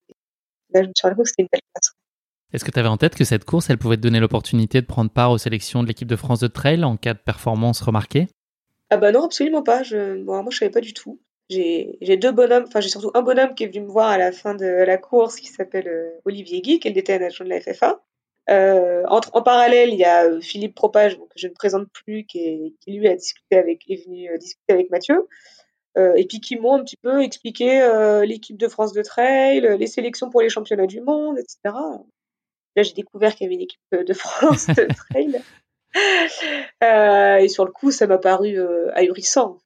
là, je me suis rendu compte que c'était une belle place. Est-ce que tu avais en tête que cette course, elle pouvait te donner l'opportunité de prendre part aux sélections de l'équipe de France de trail en cas de performance remarquée? Ah bah non, absolument pas. Je, bon, moi, je savais pas du tout j'ai deux bonhommes, enfin j'ai surtout un bonhomme qui est venu me voir à la fin de la course qui s'appelle euh, Olivier Guy, qui est le DTN adjoint de la FFA. Euh, entre, en parallèle, il y a euh, Philippe Propage, que je ne présente plus, qui, qui lui a discuté avec, est venu discuter avec Mathieu, et puis qui m'ont un petit peu expliqué l'équipe de France de trail, les sélections pour les championnats du monde, etc. Là, j'ai découvert qu'il y avait une équipe de France de *laughs* trail. et sur le coup, ça m'a paru ahurissant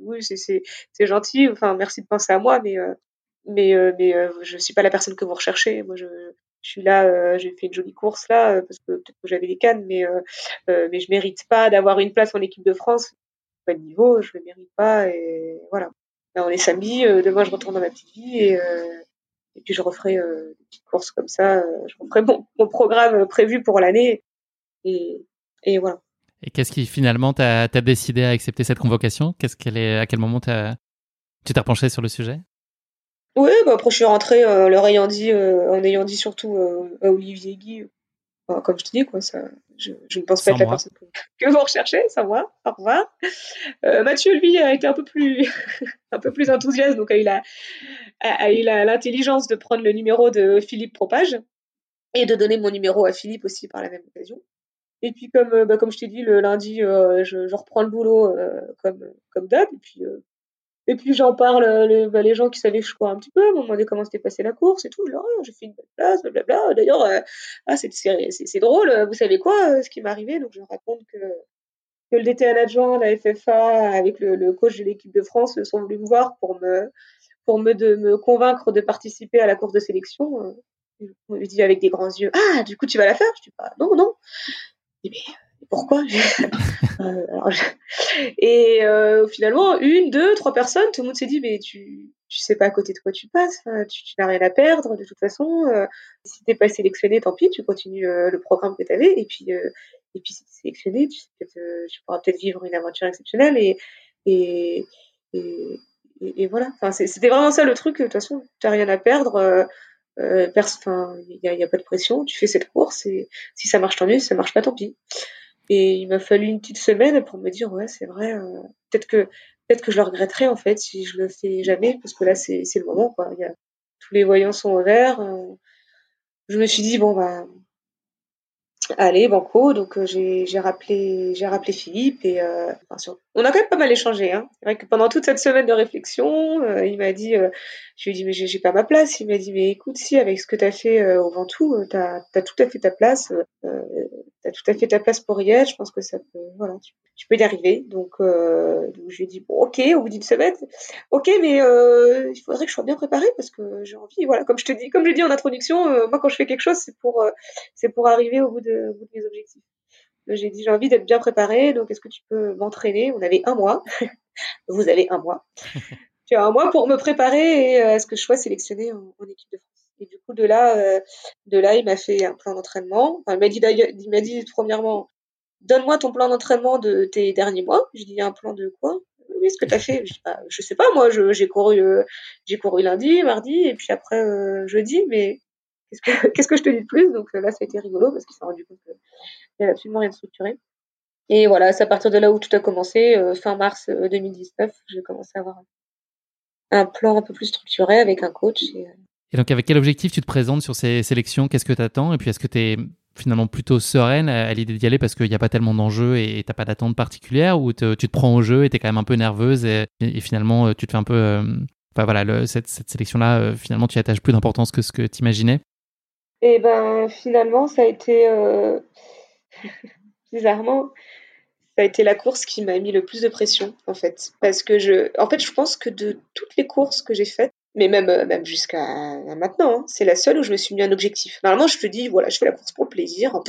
oui, c'est gentil, enfin, merci de penser à moi, mais, euh, mais, euh, mais euh, je suis pas la personne que vous recherchez. Moi, je, je suis là, j'ai fait une jolie course là, parce que peut-être que j'avais des cannes, mais, mais je mérite pas d'avoir une place en équipe de France. Pas de niveau, je le mérite pas, et voilà. Là, on est samedi, demain je retourne dans ma petite vie, et, et puis je referai une petite course comme ça, je referai mon, mon programme prévu pour l'année, et, et voilà. Et qu'est-ce qui finalement t'a décidé à accepter cette convocation? Qu'est-ce qu'elle est À quel moment tu t'es repenché sur le sujet? Oui, bah après je suis rentrée euh, leur ayant dit, en ayant dit surtout à Olivier Guy, comme je te dis, quoi, ça, je, ne pense pas être la personne que, vous recherchez, sans moi. Au revoir. Mathieu, lui, a été un peu plus, *laughs* un peu plus enthousiaste, donc a eu la, a, eu l'intelligence de prendre le numéro de Philippe Propage et de donner mon numéro à Philippe aussi par la même occasion. Et puis comme euh, bah, comme je t'ai dit le lundi, euh, je, reprends le boulot euh, comme comme d'hab. Et puis et puis j'en parle le, bah, les gens qui savaient que je courais un petit peu m'ont demandé comment s'était passé la course et tout. Je leur ai j'ai fait une belle place, blablabla. D'ailleurs, ah c'est c'est drôle. Vous savez quoi, ce qui m'est arrivé? Donc je raconte que que le DTN adjoint, la FFA, avec le, le coach de l'équipe de France, sont venus me voir pour me pour me de me convaincre de participer à la course de sélection. On lui dit avec des grands yeux, ah, du coup, tu vas la faire Je dis, pas, non, non. Dis, mais pourquoi? *laughs* Euh, Et euh, finalement, une, deux, trois personnes, tout le monde s'est dit, mais tu, tu sais pas à côté de quoi tu passes, tu, n'as rien à perdre de toute façon. Euh, si t'es pas sélectionné, tant pis, tu continues euh, le programme que tu avais. Et puis, et puis si sélectionné, tu, tu pourras peut-être vivre une aventure exceptionnelle. Et, et, et, et voilà. Enfin, c'était vraiment ça le truc. De toute façon, tu n'as rien à perdre euh, il n'y a, y a, pas de pression, tu fais cette course et si ça marche tant mieux, si ça marche pas tant pis. Et il m'a fallu une petite semaine pour me dire ouais c'est vrai, euh, peut-être que peut-être que je le regretterai en fait si je le fais jamais parce que là c'est le moment quoi. Y a, tous les voyants sont au vert. Euh, je me suis dit bon bah Allez, banco. Donc euh, j'ai rappelé j'ai rappelé Philippe et euh, on a quand même pas mal échangé. Hein. C'est vrai que pendant toute cette semaine de réflexion, euh, il m'a dit, je lui ai dit mais j'ai pas ma place. Il m'a dit mais écoute si avec ce que t'as fait au Ventoux, t'as as tout à fait ta place. t'as tout à fait ta place pour y être. Je pense que ça peut voilà tu, peux y arriver. Donc, donc je lui ai dit bon ok au bout d'une semaine, ok mais il faudrait que je sois bien préparée parce que j'ai envie. Voilà comme je te dis comme je dis en introduction, moi quand je fais quelque chose c'est pour c'est pour arriver au bout de au bout de mes objectifs. J'ai dit j'ai envie d'être bien préparée, donc est-ce que tu peux m'entraîner? On avait un mois. *laughs* Vous avez un mois. *laughs* tu as un mois pour me préparer et euh, ce que je sois sélectionnée en, équipe de France. Et du coup de là, euh, de là, il m'a fait un plan d'entraînement. il m'a dit il m'a dit premièrement, donne-moi ton plan d'entraînement de tes derniers mois. Je dis un plan de quoi? Oui, ce que tu as fait. Je, bah, je sais pas, moi, j'ai couru, euh, j'ai couru lundi, mardi, et puis après euh, jeudi, mais *laughs* qu'est-ce que, je te dis de plus? Donc euh, là, ça a été rigolo parce qu'il s'est rendu compte qu'il n'y avait absolument rien de structuré. Et voilà, c'est à partir de là où tout a commencé. Euh, fin mars 2019, euh, j'ai commencé à avoir un plan un peu plus structuré avec un coach. Et, donc, avec quel objectif tu te présentes sur ces sélections? Qu'est-ce que tu attends Et puis, est-ce que tu es finalement plutôt sereine à l'idée d'y aller parce qu'il n'y a pas tellement d'enjeux et tu n'as pas d'attente particulière ou tu te prends au jeu et tu es quand même un peu nerveuse et, finalement tu te fais un peu. enfin voilà, cette, cette sélection-là, finalement tu y attaches plus d'importance que ce que tu imaginais et ben finalement, ça a été euh, *laughs* bizarrement, ça a été la course qui m'a mis le plus de pression en fait, parce que je, en fait, je pense que de toutes les courses que j'ai faites, mais même euh, même jusqu'à maintenant, hein, c'est la seule où je me suis mis un objectif. Normalement, je te dis voilà, je fais la course pour le plaisir.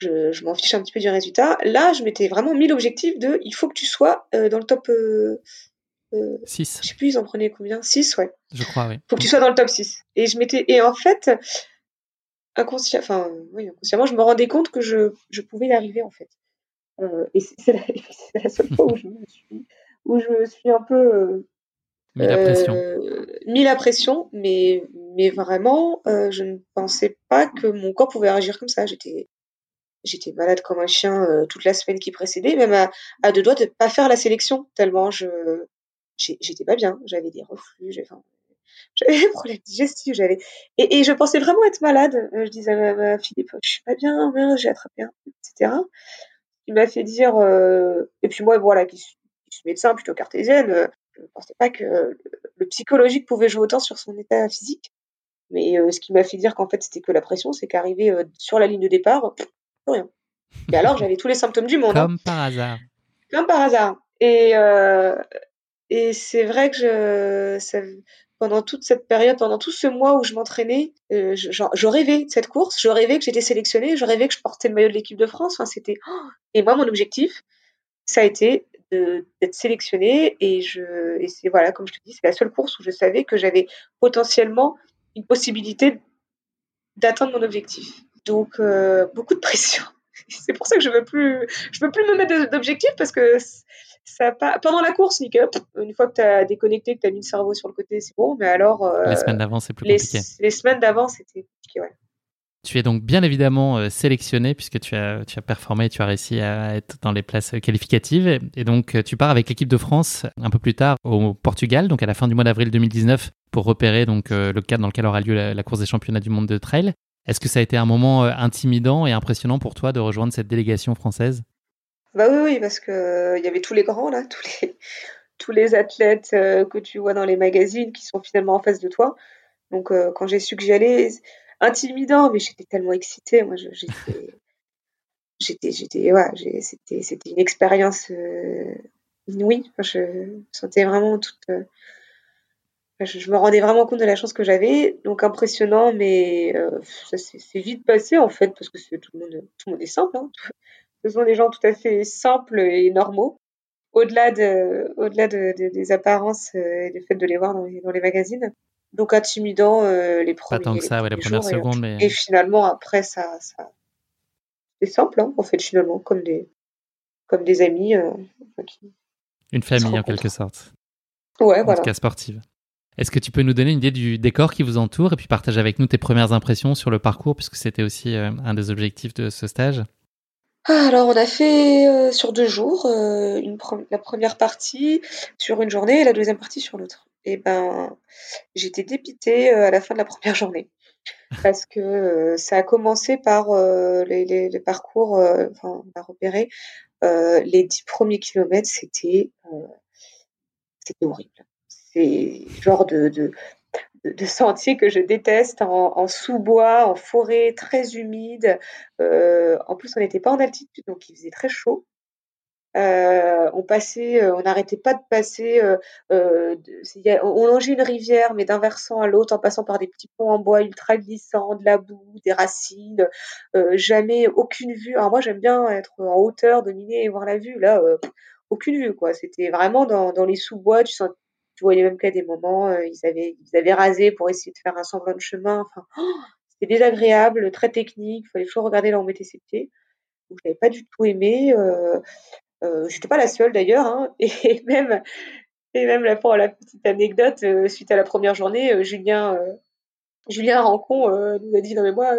Je, je m'en fiche un petit peu du résultat. Là, je m'étais vraiment mis l'objectif de il faut que tu sois euh, dans le top 6. Je sais plus, ils en prenaient combien? 6, ouais. Je crois, oui. Faut que tu sois dans le top 6. Et je m'étais et en fait, inconscient, enfin, oui, inconsciemment, je me rendais compte que je, je pouvais y arriver en fait. Euh, et c'est la, *laughs* la, seule fois où je me suis, où je me suis un peu euh, mis la pression. Euh, mis la pression, mais, mais vraiment, je ne pensais pas que mon corps pouvait réagir comme ça. J'étais, j'étais malade comme un chien toute la semaine qui précédait, même à, à deux doigts de pas faire la sélection tellement je, j'étais pas bien. J'avais des reflux, enfin, j'avais *laughs* des problèmes digestifs, j'avais et, et, je pensais vraiment être malade. Euh, je disais à, Philippe, je suis pas bien, j'ai attrapé un etc. Il m'a fait dire euh, et puis moi voilà qui suis, médecin plutôt cartésienne, euh, je ne pensais pas que le, psychologique pouvait jouer autant sur son état physique. Mais ce qui m'a fait dire qu'en fait c'était que la pression, c'est qu'arrivé sur la ligne de départ, plus rien. Et alors j'avais tous les symptômes du monde. Hein. Comme par hasard. Comme par hasard. Et et c'est vrai que je, ça, pendant toute cette période, pendant tout ce mois où je m'entraînais, euh, je, rêvais de cette course, je rêvais que j'étais sélectionnée, je rêvais que je portais le maillot de l'équipe de France. Enfin, c'était oh et moi mon objectif, ça a été d'être sélectionnée et je et c'est voilà comme je te dis, c'est la seule course où je savais que j'avais potentiellement une possibilité d'atteindre mon objectif. Donc euh, beaucoup de pression. *laughs* c'est pour ça que je veux plus, je veux plus me mettre d'objectifs parce que ça pas, pendant la course, nickel. Une fois que tu as déconnecté, que tu as mis le cerveau sur le côté, c'est bon. Mais alors. Euh, les semaines d'avant, c'est plus compliqué. Les semaines d'avant, c'était compliqué, ouais. Tu es donc bien évidemment euh, sélectionné puisque tu as, tu as performé, tu as réussi à être dans les places qualificatives. Et donc, euh, tu pars avec l'équipe de France un peu plus tard au Portugal, donc à la fin du mois d'avril 2019, pour repérer donc le cadre dans lequel aura lieu la, la course des championnats du monde de trail. Est-ce que ça a été un moment intimidant et impressionnant pour toi de rejoindre cette délégation française? Bah oui, oui, parce que euh, il y avait tous les grands là, *laughs* tous les tous les athlètes euh, que tu vois dans les magazines qui sont finalement en face de toi. Donc euh, quand j'ai su que j'y allais, intimidant, mais j'étais tellement excitée. Moi, j'étais *laughs* j'étais j'étais ouais, c'était c'était une expérience inouïe. je sentais vraiment toute je, me rendais vraiment compte de la chance que j'avais, donc impressionnant, mais ça c'est vite passé en fait parce que tout le monde tout le monde est simple. Hein *laughs* ce sont des gens tout à fait simples et normaux, au-delà de, au-delà de, des apparences euh, et du fait de les voir dans les, dans les magazines. Donc intimidant euh, les premiers. Pas tant que ça, ouais, les, premières secondes. Et, mais... et, finalement après ça, ça c'est simple hein, en fait finalement comme des comme des amis. Euh, Une famille en quelque sorte. Ouais, en voilà. tout cas sportive. Est-ce que tu peux nous donner une idée du décor qui vous entoure et puis partager avec nous tes premières impressions sur le parcours, puisque c'était aussi un des objectifs de ce stage? Alors on a fait, euh, sur deux jours, euh, la première partie sur une journée et la deuxième partie sur l'autre. Et ben, j'étais dépitée, euh, à la fin de la première *laughs* journée parce que, ça a commencé par, les parcours, enfin on a repéré, les dix premiers kilomètres, c'était horrible. C'est genre de de de, sentiers que je déteste en, sous-bois, en forêt très humide. Euh, en plus, on n'était pas en altitude, donc il faisait très chaud. Euh, on passait, euh, on n'arrêtait pas de passer. on longeait une rivière, mais d'un versant à l'autre, en passant par des petits ponts en bois ultra glissants, de la boue, des racines. jamais aucune vue. Alors moi, j'aime bien être en hauteur, dominer et voir la vue. Là, aucune vue, quoi. C'était vraiment dans, dans les sous-bois. Tu tu voyais même qu'à des moments, euh, ils, avaient, ils avaient rasé pour essayer de faire un semblant de chemin. Enfin, *gasps* c'était désagréable, très technique. Il fallait toujours regarder là où on mettait ses pieds. Je n'avais pas du tout aimé. Euh, euh, J'étais pas la seule d'ailleurs. Hein, *laughs* et même, et même pour la petite anecdote, euh, suite à la première journée, Julien, Julien Rancon nous a dit non mais moi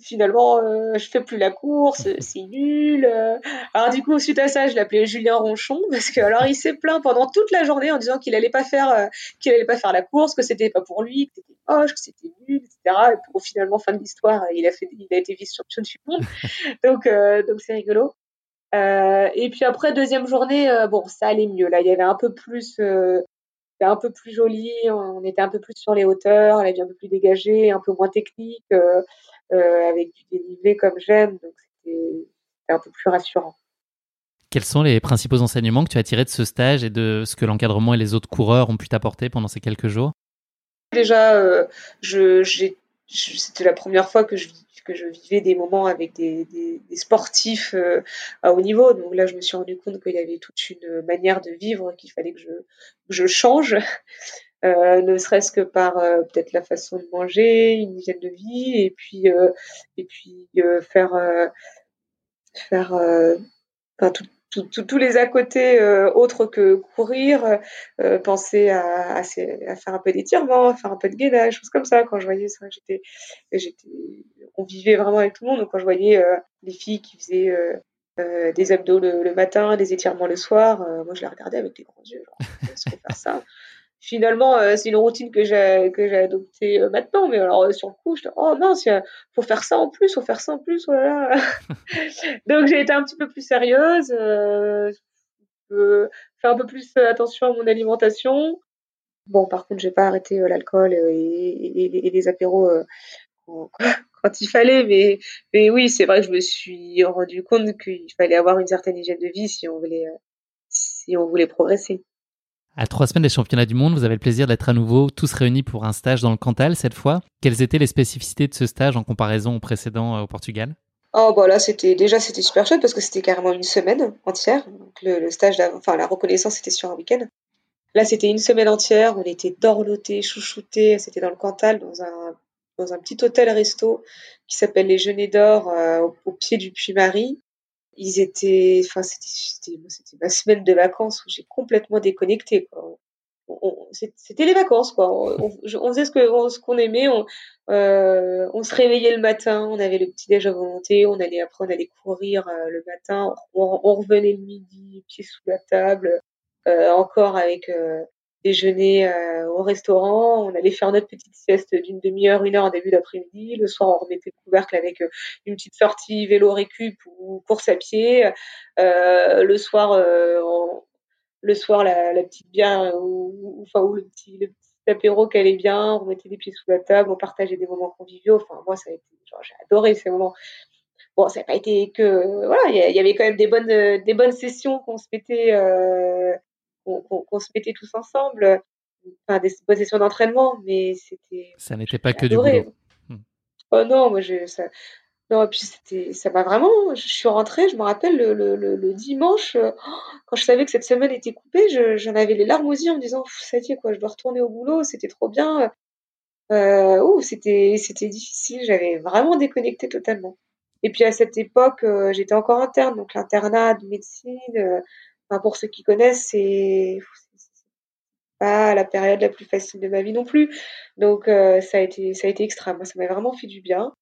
finalement, euh, je fais plus la course, *laughs* c'est nul. Euh. Alors du coup, suite à ça, je l'appelais Julien Ronchon *laughs* parce que alors il s'est plaint pendant toute la journée en disant qu'il allait pas faire, euh, qu'il allait pas faire la course, que c'était pas pour lui, que c'était moche, que c'était nul, etc. Et pour finalement fin de l'histoire, il a fait, il a été vice-champion du monde. *laughs* donc donc c'est rigolo. et puis après deuxième journée, bon ça allait mieux. Là, il y avait un peu plus c'était un peu plus joli, on était un peu plus sur les hauteurs, elle avait un peu plus dégagé, un peu moins technique. Euh, avec du dénivelé comme j'aime. Donc c'était un peu plus rassurant. Quels sont les principaux enseignements que tu as tirés de ce stage et de ce que l'encadrement et les autres coureurs ont pu t'apporter pendant ces quelques jours? Déjà, euh, c'était la première fois que je, que je vivais des moments avec des, des, sportifs euh, à haut niveau. Donc là, je me suis rendu compte qu'il y avait toute une manière de vivre qu'il fallait que je, que je change. Euh, ne serait-ce que par euh, peut-être la façon de manger, une hygiène de vie, et puis euh, et puis faire faire enfin, tous les à côté autres que courir, penser à, à, faire un peu d'étirement, faire un peu de gainage, choses comme ça. Quand je voyais ça, j'étais, on vivait vraiment avec tout le monde. Donc quand je voyais les filles qui faisaient des abdos le, matin, des étirements le soir, moi je les regardais avec des grands yeux. Genre, *laughs* fait ça finalement, euh, c'est une routine que j'ai que j'ai adoptée euh, maintenant. Mais alors euh, sur le coup, je dis oh mince, faut faire ça en plus, faut faire ça en plus, voilà. *laughs* Donc j'ai été un petit peu plus sérieuse, faire un peu plus attention à mon alimentation. Bon, par contre, j'ai pas arrêté l'alcool et, et, les apéros quand, *laughs* quand, il fallait, mais mais oui, c'est vrai que je me suis rendu compte qu'il fallait avoir une certaine hygiène de vie si on voulait si on voulait progresser. À trois semaines des championnats du monde, vous avez le plaisir d'être à nouveau tous réunis pour un stage dans le Cantal cette fois. Quelles étaient les spécificités de ce stage en comparaison au précédent euh, au Portugal? Oh bah là c'était déjà c'était super chouette parce que c'était carrément une semaine entière. Le, stage, enfin la reconnaissance c'était sur un week-end. Là c'était une semaine entière, on était dorlotés, chouchoutés, c'était dans le Cantal dans un petit hôtel resto qui s'appelle les Genêts d'Or au, pied du Puy-Marie. Ils étaient, enfin c'était ma semaine de vacances où j'ai complètement déconnecté. Quoi c'était les vacances quoi. On, faisait ce que ce qu'on aimait. On, euh, on se réveillait le matin, on avait le petit déj à volonté, on allait après on allait courir euh, le matin, on, revenait le midi, pieds sous la table, euh, encore avec déjeuner au restaurant. On allait faire notre petite sieste d'une demi-heure, une heure en début d'après-midi. Le soir, on remettait le couvercle avec une petite sortie vélo récup ou course à pied. le soir, le soir la, petite bière ou, enfin le petit apéro qu'elle est bien, on mettait des pieds sous la table, on partageait des moments conviviaux. Enfin moi ça a été j'ai adoré ces moments. Bon, ça n'a pas été que voilà, il y, avait quand même des bonnes des bonnes sessions qu'on se mettait euh, qu'on se mettait tous ensemble, enfin des bonnes sessions d'entraînement, mais c'était ça n'était pas que du boulot. Hmm. Oh non, moi j'ai ça non, et puis c'était, ça m'a vraiment. Je suis rentrée, je me rappelle le, le, le, dimanche, euh, quand je savais que cette semaine était coupée, j'en avais les larmes aux yeux en me disant, ça y est quoi, je dois retourner au boulot, c'était trop bien. Euh, ouh, c'était, c'était difficile, j'avais vraiment déconnecté totalement. Et puis à cette époque, euh, j'étais encore interne, donc l'internat de médecine, euh, pour ceux qui connaissent, c'est pas la période la plus facile de ma vie non plus. Donc ça a été, ça a été extrême. ça m'a vraiment fait du bien.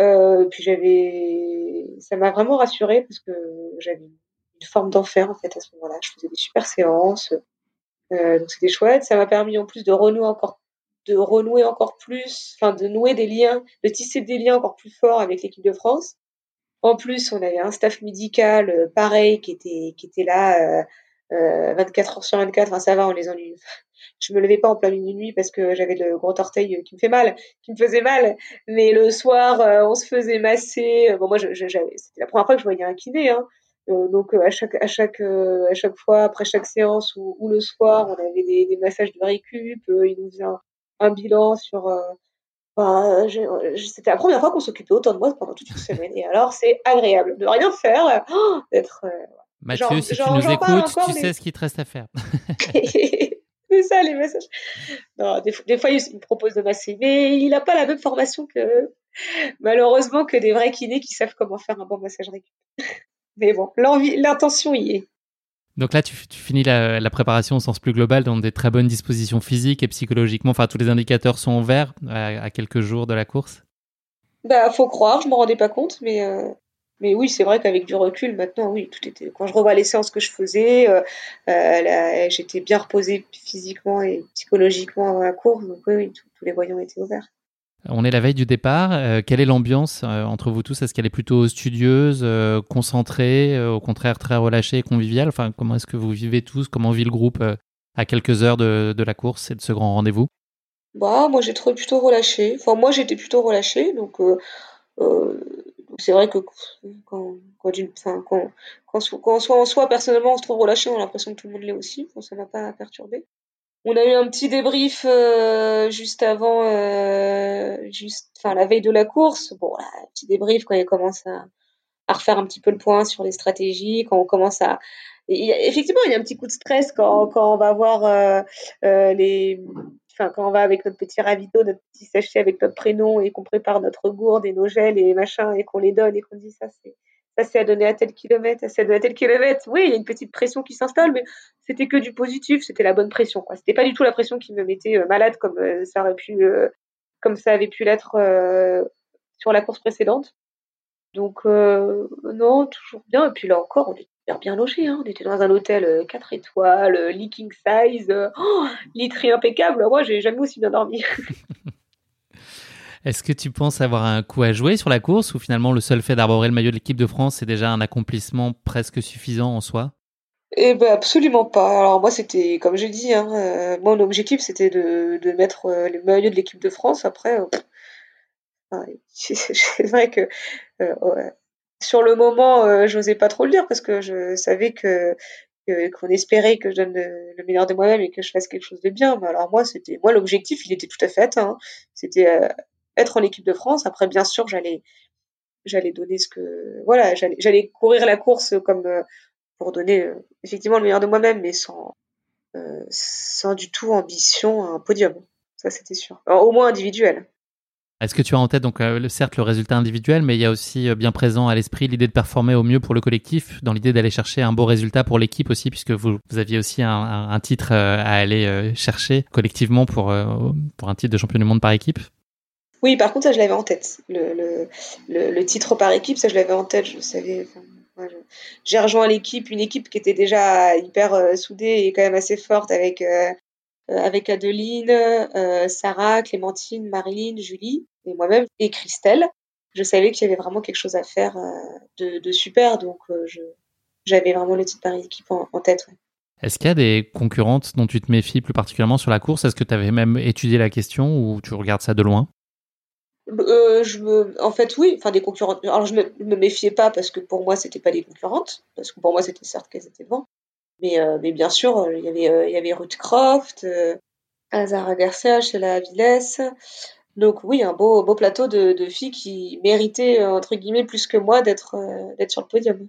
Euh, puis j'avais, ça m'a vraiment rassurée parce que j'avais une forme d'enfer en fait à ce moment-là. Je faisais des super séances, euh, donc c'était chouette. Ça m'a permis en plus de renouer encore, de renouer encore plus, enfin de nouer des liens, de tisser des liens encore plus forts avec l'équipe de France. En plus, on avait un staff médical euh, pareil qui était qui était là euh, 24 euh, heures sur 24. Enfin ça va, on les ennuie *laughs* je me levais pas en plein milieu nuit parce que j'avais le gros orteil qui me fait mal, qui me faisait mal. Mais le soir, euh, on se faisait masser. Bon, moi, c'était la première fois que je voyais un kiné. Hein. Euh, donc à chaque à chaque à chaque fois après chaque séance ou, ou le soir, on avait des, des massages de récup. il nous faisait un, bilan sur. Enfin, c'était la première fois qu'on s'occupait autant de moi pendant toute une semaine. Et alors, c'est agréable de rien faire, d'être. Mathieu, si tu nous écoutes, tu sais ce qu'il te reste à faire. *laughs* C'est ça les messages. Non, des, fois, il me propose de masser, mais il n'a pas la même formation que, malheureusement, que des vrais kinés qui savent comment faire un bon massage récup. *laughs* Mais bon, l'envie, l'intention y est. Donc là, tu, finis la, préparation au sens plus global dans des très bonnes dispositions physiques et psychologiquement. Enfin, tous les indicateurs sont verts à, quelques jours de la course. Bah, faut croire, je m'en rendais pas compte, mais euh, mais oui, c'est vrai qu'avec du recul, maintenant, oui, tout était. Quand je revois les séances que je faisais, euh, euh, j'étais bien reposée physiquement et psychologiquement avant la course, donc oui, oui tous les voyants étaient ouverts. On est la veille du départ. Euh, quelle est l'ambiance entre vous tous? Est-ce qu'elle est plutôt studieuse, concentrée, au contraire très relâchée et conviviale? Enfin, comment est-ce que vous vivez tous? Comment vit le groupe à quelques heures de, la course et de ce grand rendez-vous? Bah, moi j'ai plutôt relâché. Enfin, moi j'étais plutôt relâchée, donc c'est vrai que quand, quand, soit en soi, personnellement, on se trouve relâché, on a l'impression que tout le monde l'est aussi. Bon, ça m'a pas perturbé. On a eu un petit débrief euh, juste avant, euh, enfin la veille de la course. Bon, un petit débrief quand il commence à, refaire un petit peu le point sur les stratégies, quand on commence à, effectivement, il y a un petit coup de stress quand, on va voir euh les, enfin, quand on va avec notre petit ravito, notre petit sachet avec notre prénom et qu'on prépare notre gourde et nos gels et machin et qu'on les donne et qu'on dit ça, c'est ça c'est à donner à tel kilomètre, ça c'est à donner à tel kilomètre. Oui, il y a une petite pression qui s'installe, mais c'était que du positif, c'était la bonne pression. C'était pas du tout la pression qui me mettait euh, malade comme euh, ça aurait pu, euh, comme ça avait pu l'être sur la course précédente. Donc non, toujours bien. Et puis là encore, on est bien logé. Hein. On était dans un hôtel 4 euh, étoiles, leaking size, oh, literie impeccable. Moi, j'ai jamais aussi bien dormi. *laughs* Est-ce que tu penses avoir un coup à jouer sur la course ou finalement le seul fait d'arborer le maillot de l'équipe de France c'est déjà un accomplissement presque suffisant en soi? Eh ben absolument pas. Alors moi c'était comme j'ai dit, hein, mon objectif c'était de, mettre le maillot de l'équipe de France. Après, *laughs* c'est vrai que sur le moment, euh, j'osais pas trop le dire parce que je savais que qu'on espérait que je donne le, meilleur de moi-même et que je fasse quelque chose de bien. Mais alors moi, c'était moi l'objectif, il était tout à fait atteint. Hein. C'était euh, être en équipe de France. Après, bien sûr, j'allais j'allais donner ce que voilà, j'allais courir la course comme euh, pour donner effectivement le meilleur de moi-même, mais sans sans du tout ambition à un podium. Ça, c'était sûr. au moins individuel. Est-ce que tu as en tête, donc, euh, certes, le résultat individuel, mais il y a aussi euh, bien présent à l'esprit l'idée de performer au mieux pour le collectif, dans l'idée d'aller chercher un beau résultat pour l'équipe aussi, puisque vous, aviez aussi un, un, titre euh, à aller chercher collectivement pour, pour un titre de champion du monde par équipe? Oui, par contre, ça, je l'avais en tête. Le, titre par équipe, ça, je l'avais en tête. Je savais. J'ai rejoint l'équipe, une équipe qui était déjà hyper soudée et quand même assez forte avec euh, avec Adeline, euh, Sarah, Clémentine, Marilyn, Julie et moi-même et Christelle. Je savais qu'il y avait vraiment quelque chose à faire euh, de, super, donc j'avais vraiment le titre par équipe en tête. Est-ce qu'il y a des concurrentes dont tu te méfies plus particulièrement sur la course? Est-ce que tu avais même étudié la question ou tu regardes ça de loin? Euh, je me, en fait, oui, enfin des concurrentes. Alors je me, me méfiais pas parce que pour moi c'était pas des concurrentes, parce que pour moi c'était certes qu'elles étaient devant, mais, euh, mais bien sûr, euh, il y avait, euh, il y avait Ruth Croft, Azara Garcia, Sheila Aviles. Donc oui, un beau, beau plateau de, de filles qui méritaient, entre guillemets, plus que moi d'être d'être sur le podium.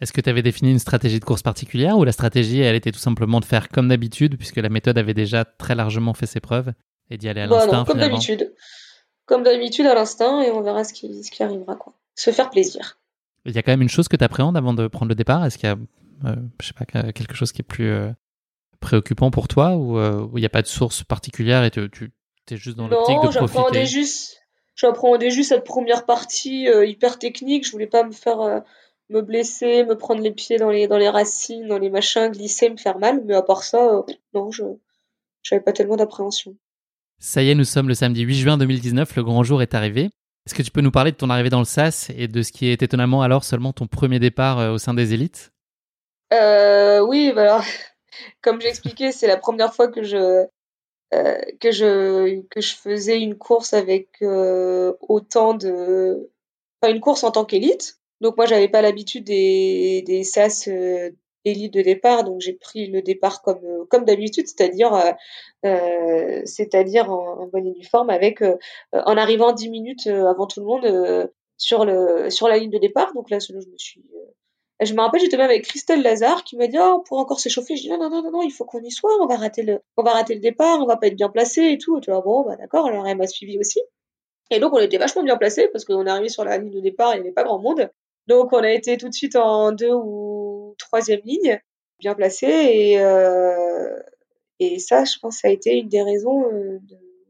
Est-ce que tu avais défini une stratégie de course particulière ou la stratégie, elle était tout simplement de faire comme d'habitude, puisque la méthode avait déjà très largement fait ses preuves, et d'y aller à bah l'instinct Comme d'habitude. Comme d'habitude à l'instinct, et on verra ce qui, ce qui arrivera. Quoi. Se faire plaisir. Il y a quand même une chose que tu appréhendes avant de prendre le départ? Est-ce qu'il y a euh, je sais pas, quelque chose qui est plus euh, préoccupant pour toi ou euh, il n'y a pas de source particulière et tu, tu es juste dans l'optique de profiter? juste, J'appréhendais juste cette première partie hyper technique. Je voulais pas me faire me blesser, me prendre les pieds dans les, dans les racines, dans les machins, glisser, me faire mal. Mais à part ça, non, je n'avais pas tellement d'appréhension. Ça y est, nous sommes le samedi 8 juin 2019, le grand jour est arrivé. Est-ce que tu peux nous parler de ton arrivée dans le SAS et de ce qui est étonnamment alors seulement ton premier départ au sein des élites? Euh, oui, bah alors, *laughs* comme j'expliquais, c'est la première fois que je euh, faisais une course avec euh, autant de, enfin une course en tant qu'élite. Donc moi, j'avais pas l'habitude des des SAS euh, élite de départ, donc j'ai pris le départ comme comme d'habitude, c'est-à-dire euh, c'est-à-dire en, bonne uniforme avec en arrivant dix minutes avant tout le monde sur le sur la ligne de départ. Donc là, je me suis je me rappelle, j'étais même avec Christelle Lazare qui m'a dit oh, on pourrait encore s'échauffer. Je dis non non non non il faut qu'on y soit, on va rater le on va rater le départ, on va pas être bien placé et tout. tu vois bon bah d'accord, alors elle m'a suivi aussi. Et donc on était vachement bien placé parce qu'on est arrivé sur la ligne de départ, il n'y avait pas grand monde. Donc on a été tout de suite en deux ou troisième ligne, bien placé et euh, et ça je pense a été une des raisons euh,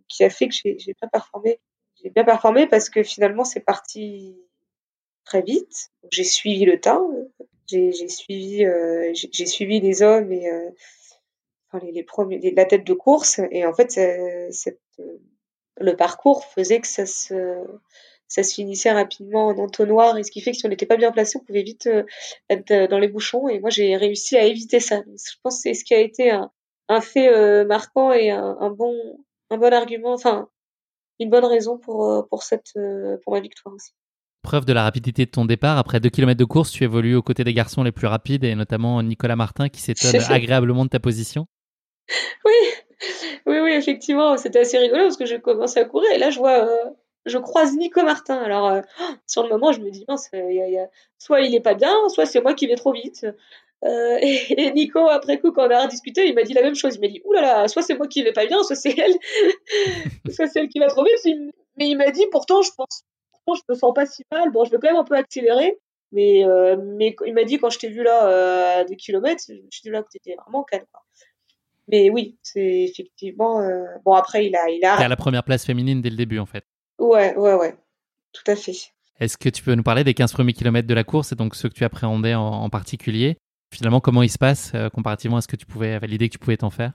qui a fait que j'ai bien performé. J'ai bien performé parce que finalement c'est parti très vite. J'ai suivi le temps, j'ai suivi, euh, j'ai suivi les hommes et les, premiers, la tête de course. Et en fait, le parcours faisait que ça se, ça se finissait rapidement en entonnoir. Et ce qui fait que si on n'était pas bien placé, on pouvait vite être dans les bouchons. Et moi, j'ai réussi à éviter ça. je pense que c'est ce qui a été un, un fait marquant et un, un, bon, un bon argument, enfin, une bonne raison pour, pour, cette, pour ma victoire aussi. Preuve de la rapidité de ton départ, après 2 km de course, tu évolues aux côtés des garçons les plus rapides et notamment Nicolas Martin qui *laughs* s'étonne agréablement de ta position. Oui, oui, oui, effectivement, c'était assez rigolo parce que j'ai commencé à courir et là je vois, euh, je croise Nico Martin. Alors euh, *gasps* sur le moment, je me dis mince, soit il est pas bien, soit c'est moi qui vais trop vite. Euh, *laughs* et, Nico, après coup, quand on a discuté, il m'a dit la même chose. Il m'a dit, oulala, soit c'est moi qui vais pas bien, soit c'est elle, *laughs* soit c'est elle qui va trop vite. Mais il m'a dit, pourtant, je pense je me sens pas si mal. Bon, je vais quand même un peu accélérer. Mais, euh, mais il m'a dit, quand je t'ai vu là euh, à 2 km, je me suis dit là que t'étais vraiment calme. Mais oui, c'est effectivement. Euh, bon, après, il a. Il a... à la première place féminine dès le début, en fait. Ouais, ouais, ouais. Tout à fait. Est-ce que tu peux nous parler des 15 premiers kilomètres de la course et donc ceux que tu appréhendais en, en particulier? Finalement, comment ils se passent comparativement à ce que tu pouvais, à l'idée que tu pouvais t'en faire?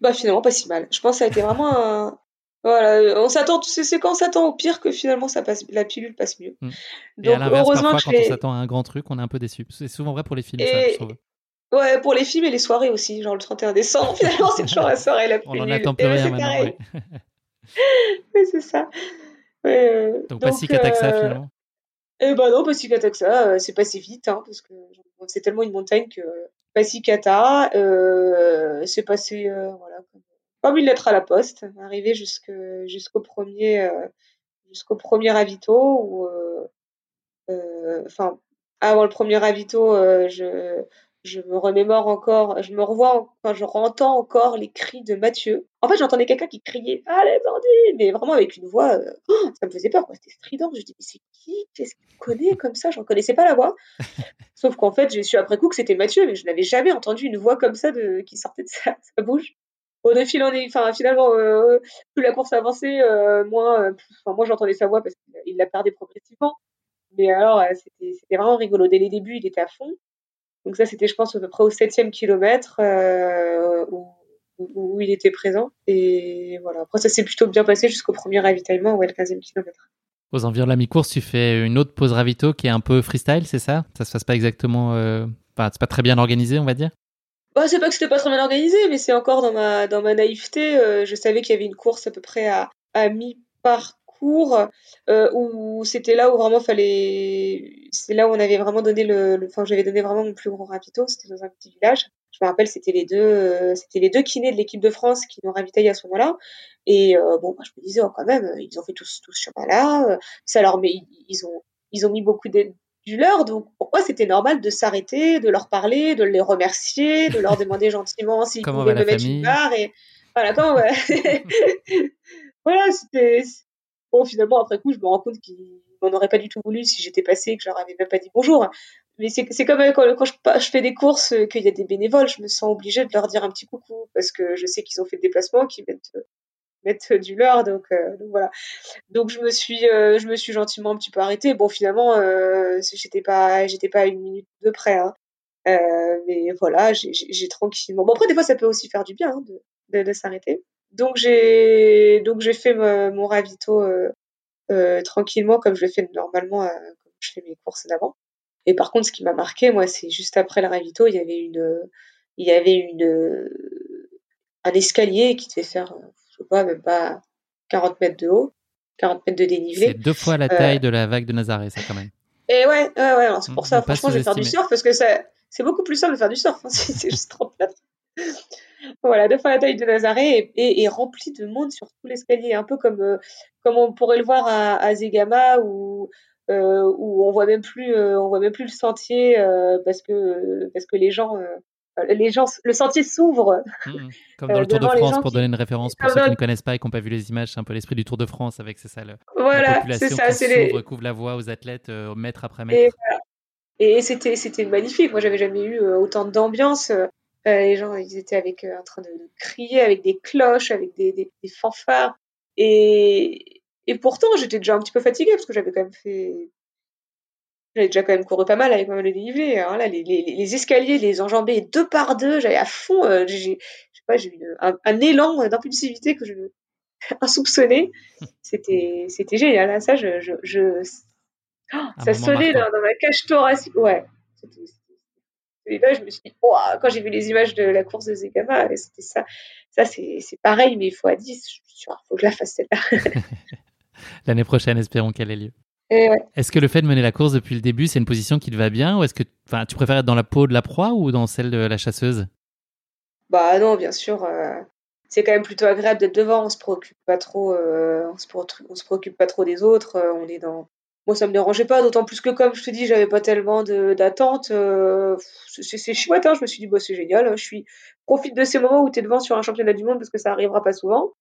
Bah, finalement, pas si mal. Je pense que ça a été vraiment un, voilà, on s'attend, c'est quand on s'attend au pire que finalement ça passe, la pilule passe mieux. Mm. Donc heureusement parfois, quand on s'attend à un grand truc, on est un peu déçu. C'est souvent vrai pour les films. Ça, ouais, pour les films et les soirées aussi, genre le 31 décembre. *laughs* Finalement, c'est toujours la soirée la pilule. On en attend plus rien maintenant. *laughs* *laughs* oui, c'est ça. Euh, donc, pas si ça euh, finalement. Eh ben non, pas si qu'attaque ça, euh, c'est passé vite, hein, parce que c'est tellement une montagne que pas si cata, c'est passé voilà comme une lettre à la poste, arrivé jusqu'au premier jusqu'au premier euh, euh, enfin avant le premier ravito, je je me remémore encore, je me revois, enfin, je entends encore les cris de Mathieu. En fait, j'entendais quelqu'un qui criait Allez, bandit Mais vraiment avec une voix, euh, oh, *gasps* ça me faisait peur, C'était strident. Je dis Mais c'est qui? Qu'est-ce qu'il connaît comme ça? Je ne reconnaissais pas la voix. *laughs* Sauf qu'en fait, j'ai su après coup que c'était Mathieu, mais je n'avais jamais entendu une voix comme ça de... qui sortait de sa, *laughs* bouche. Au de fil en est, enfin, finalement, euh, plus la course avançait, euh, moins, enfin, moi j'entendais sa voix parce qu'il la perdait progressivement. Mais alors, c'était vraiment rigolo. Dès les débuts, il était à fond. Donc ça, c'était, je pense, à peu près au septième kilomètre euh, où, où, il était présent. Et voilà. Après, ça s'est plutôt bien passé jusqu'au premier ravitaillement, ouais, le 15e kilomètre. Aux environs de la mi-course, tu fais une autre pause ravito qui est un peu freestyle, c'est ça? Ça se passe pas exactement... Euh... Enfin, c'est pas très bien organisé, on va dire? Bah, c'est pas que c'était pas très bien organisé, mais c'est encore dans ma, dans ma naïveté. Euh, je savais qu'il y avait une course à peu près à, à mi-parcours euh, où c'était là où vraiment fallait c'est là où on avait vraiment donné le, enfin j'avais donné vraiment mon plus gros ravito c'était dans un petit village. Je me rappelle c'était les deux euh, c'était les deux kinés de l'équipe de France qui nous ravitaillent à ce moment-là. Et euh, bon bah, je me disais oh, quand même ils ont fait tous tous ce chemin là ça leur mais ils ont ils ont mis beaucoup de, du leur donc pourquoi c'était normal de s'arrêter de leur parler de les remercier de leur demander gentiment *laughs* s'ils pouvaient me mettre une barre et voilà comment *laughs* *laughs* voilà c'était Bon, finalement, après coup, je me rends compte qu'ils m'en auraient pas du tout voulu si j'étais passé et que je leur avais même pas dit bonjour. Mais c'est, comme quand, quand je, fais des courses, euh, qu'il y a des bénévoles, je me sens obligée de leur dire un petit coucou parce que je sais qu'ils ont fait le déplacement, qu'ils mettent, mettent du leur, donc, euh, voilà. Donc je me suis, euh, je me suis gentiment un petit peu arrêtée. Bon, finalement, euh, j'étais pas, pas à une minute de près, hein. mais voilà, j'ai, tranquillement. Bon après, des fois, ça peut aussi faire du bien hein, de s'arrêter. Donc j'ai donc j'ai fait mon ravito euh, euh, tranquillement comme je le fais normalement euh, comme je fais mes courses d'avant. Et par contre, ce qui m'a marqué, moi, c'est juste après le ravito, il y avait une il y avait une un escalier qui devait faire je sais pas même pas 40 mètres de haut, 40 mètres de dénivelé. C'est deux fois la taille de la vague de Nazareth, ça quand même. Et ouais, ouais, ouais c'est pour ça. Franchement, je vais faire du surf parce que ça, c'est beaucoup plus simple de faire du surf. Hein, *laughs* c'est juste 30 mètres voilà, deux fois la taille de Nazaré et, et, rempli de monde sur tout l'escalier, un peu comme, euh, comme on pourrait le voir à, à Zegama où, euh, où on voit même plus, euh, on voit même plus le sentier parce que parce que les gens les gens, le sentier s'ouvre. Mmh, mmh. *laughs* comme dans le Tour de France, pour donner une référence pour ceux qui ne connaissent pas et qui n'ont pas vu les images, c'est un peu l'esprit du Tour de France avec c'est ça, le, voilà, la population ça, qui s'ouvre, les... couvre la voie aux athlètes mètre après mètre. Et, et c'était c'était magnifique. Moi, j'avais jamais eu autant d'ambiance. Euh, les gens, ils étaient avec euh, en train de, crier, avec des cloches, avec des, des, des fanfares. Et, et pourtant, j'étais déjà un petit peu fatiguée parce que j'avais quand même fait. J'avais déjà quand même couru pas mal avec ma mal de dénivelé. Hein, là, les, les, les, escaliers, les enjambées deux par deux, j'avais à fond. Euh, j'ai, je sais pas, j'ai eu un, un, élan d'impulsivité que je *laughs* insoupçonné. C'était, c'était génial. Là, hein. ça, je, je, je... Oh, ça sonnait dans, dans, ma cage thoracique. Ouais. C'était, là, je me suis dit, quand j'ai vu les images de la course de Zegama, c'était ça. Ça, c'est pareil, mais il faut à 10. Je suis sûre, il faut que je la fasse celle-là. *laughs* *laughs* L'année prochaine, espérons qu'elle ait lieu. Ouais. Est-ce que le fait de mener la course depuis le début, c'est une position qui te va bien Ou est-ce que tu préfères être dans la peau de la proie ou dans celle de la chasseuse? Bah non, bien sûr. Euh, c'est quand même plutôt agréable d'être devant. On se préoccupe pas trop. Euh, on, se on, se préoccupe pas trop des autres. Euh, on est dans moi, ça me dérangeait pas, d'autant plus que, comme je te dis, j'avais pas tellement d'attente. Euh, c'est chouette, hein, je me suis dit, bah, c'est génial. Hein, je suis profite de ces moments où tu es devant sur un championnat du monde parce que ça arrivera pas souvent.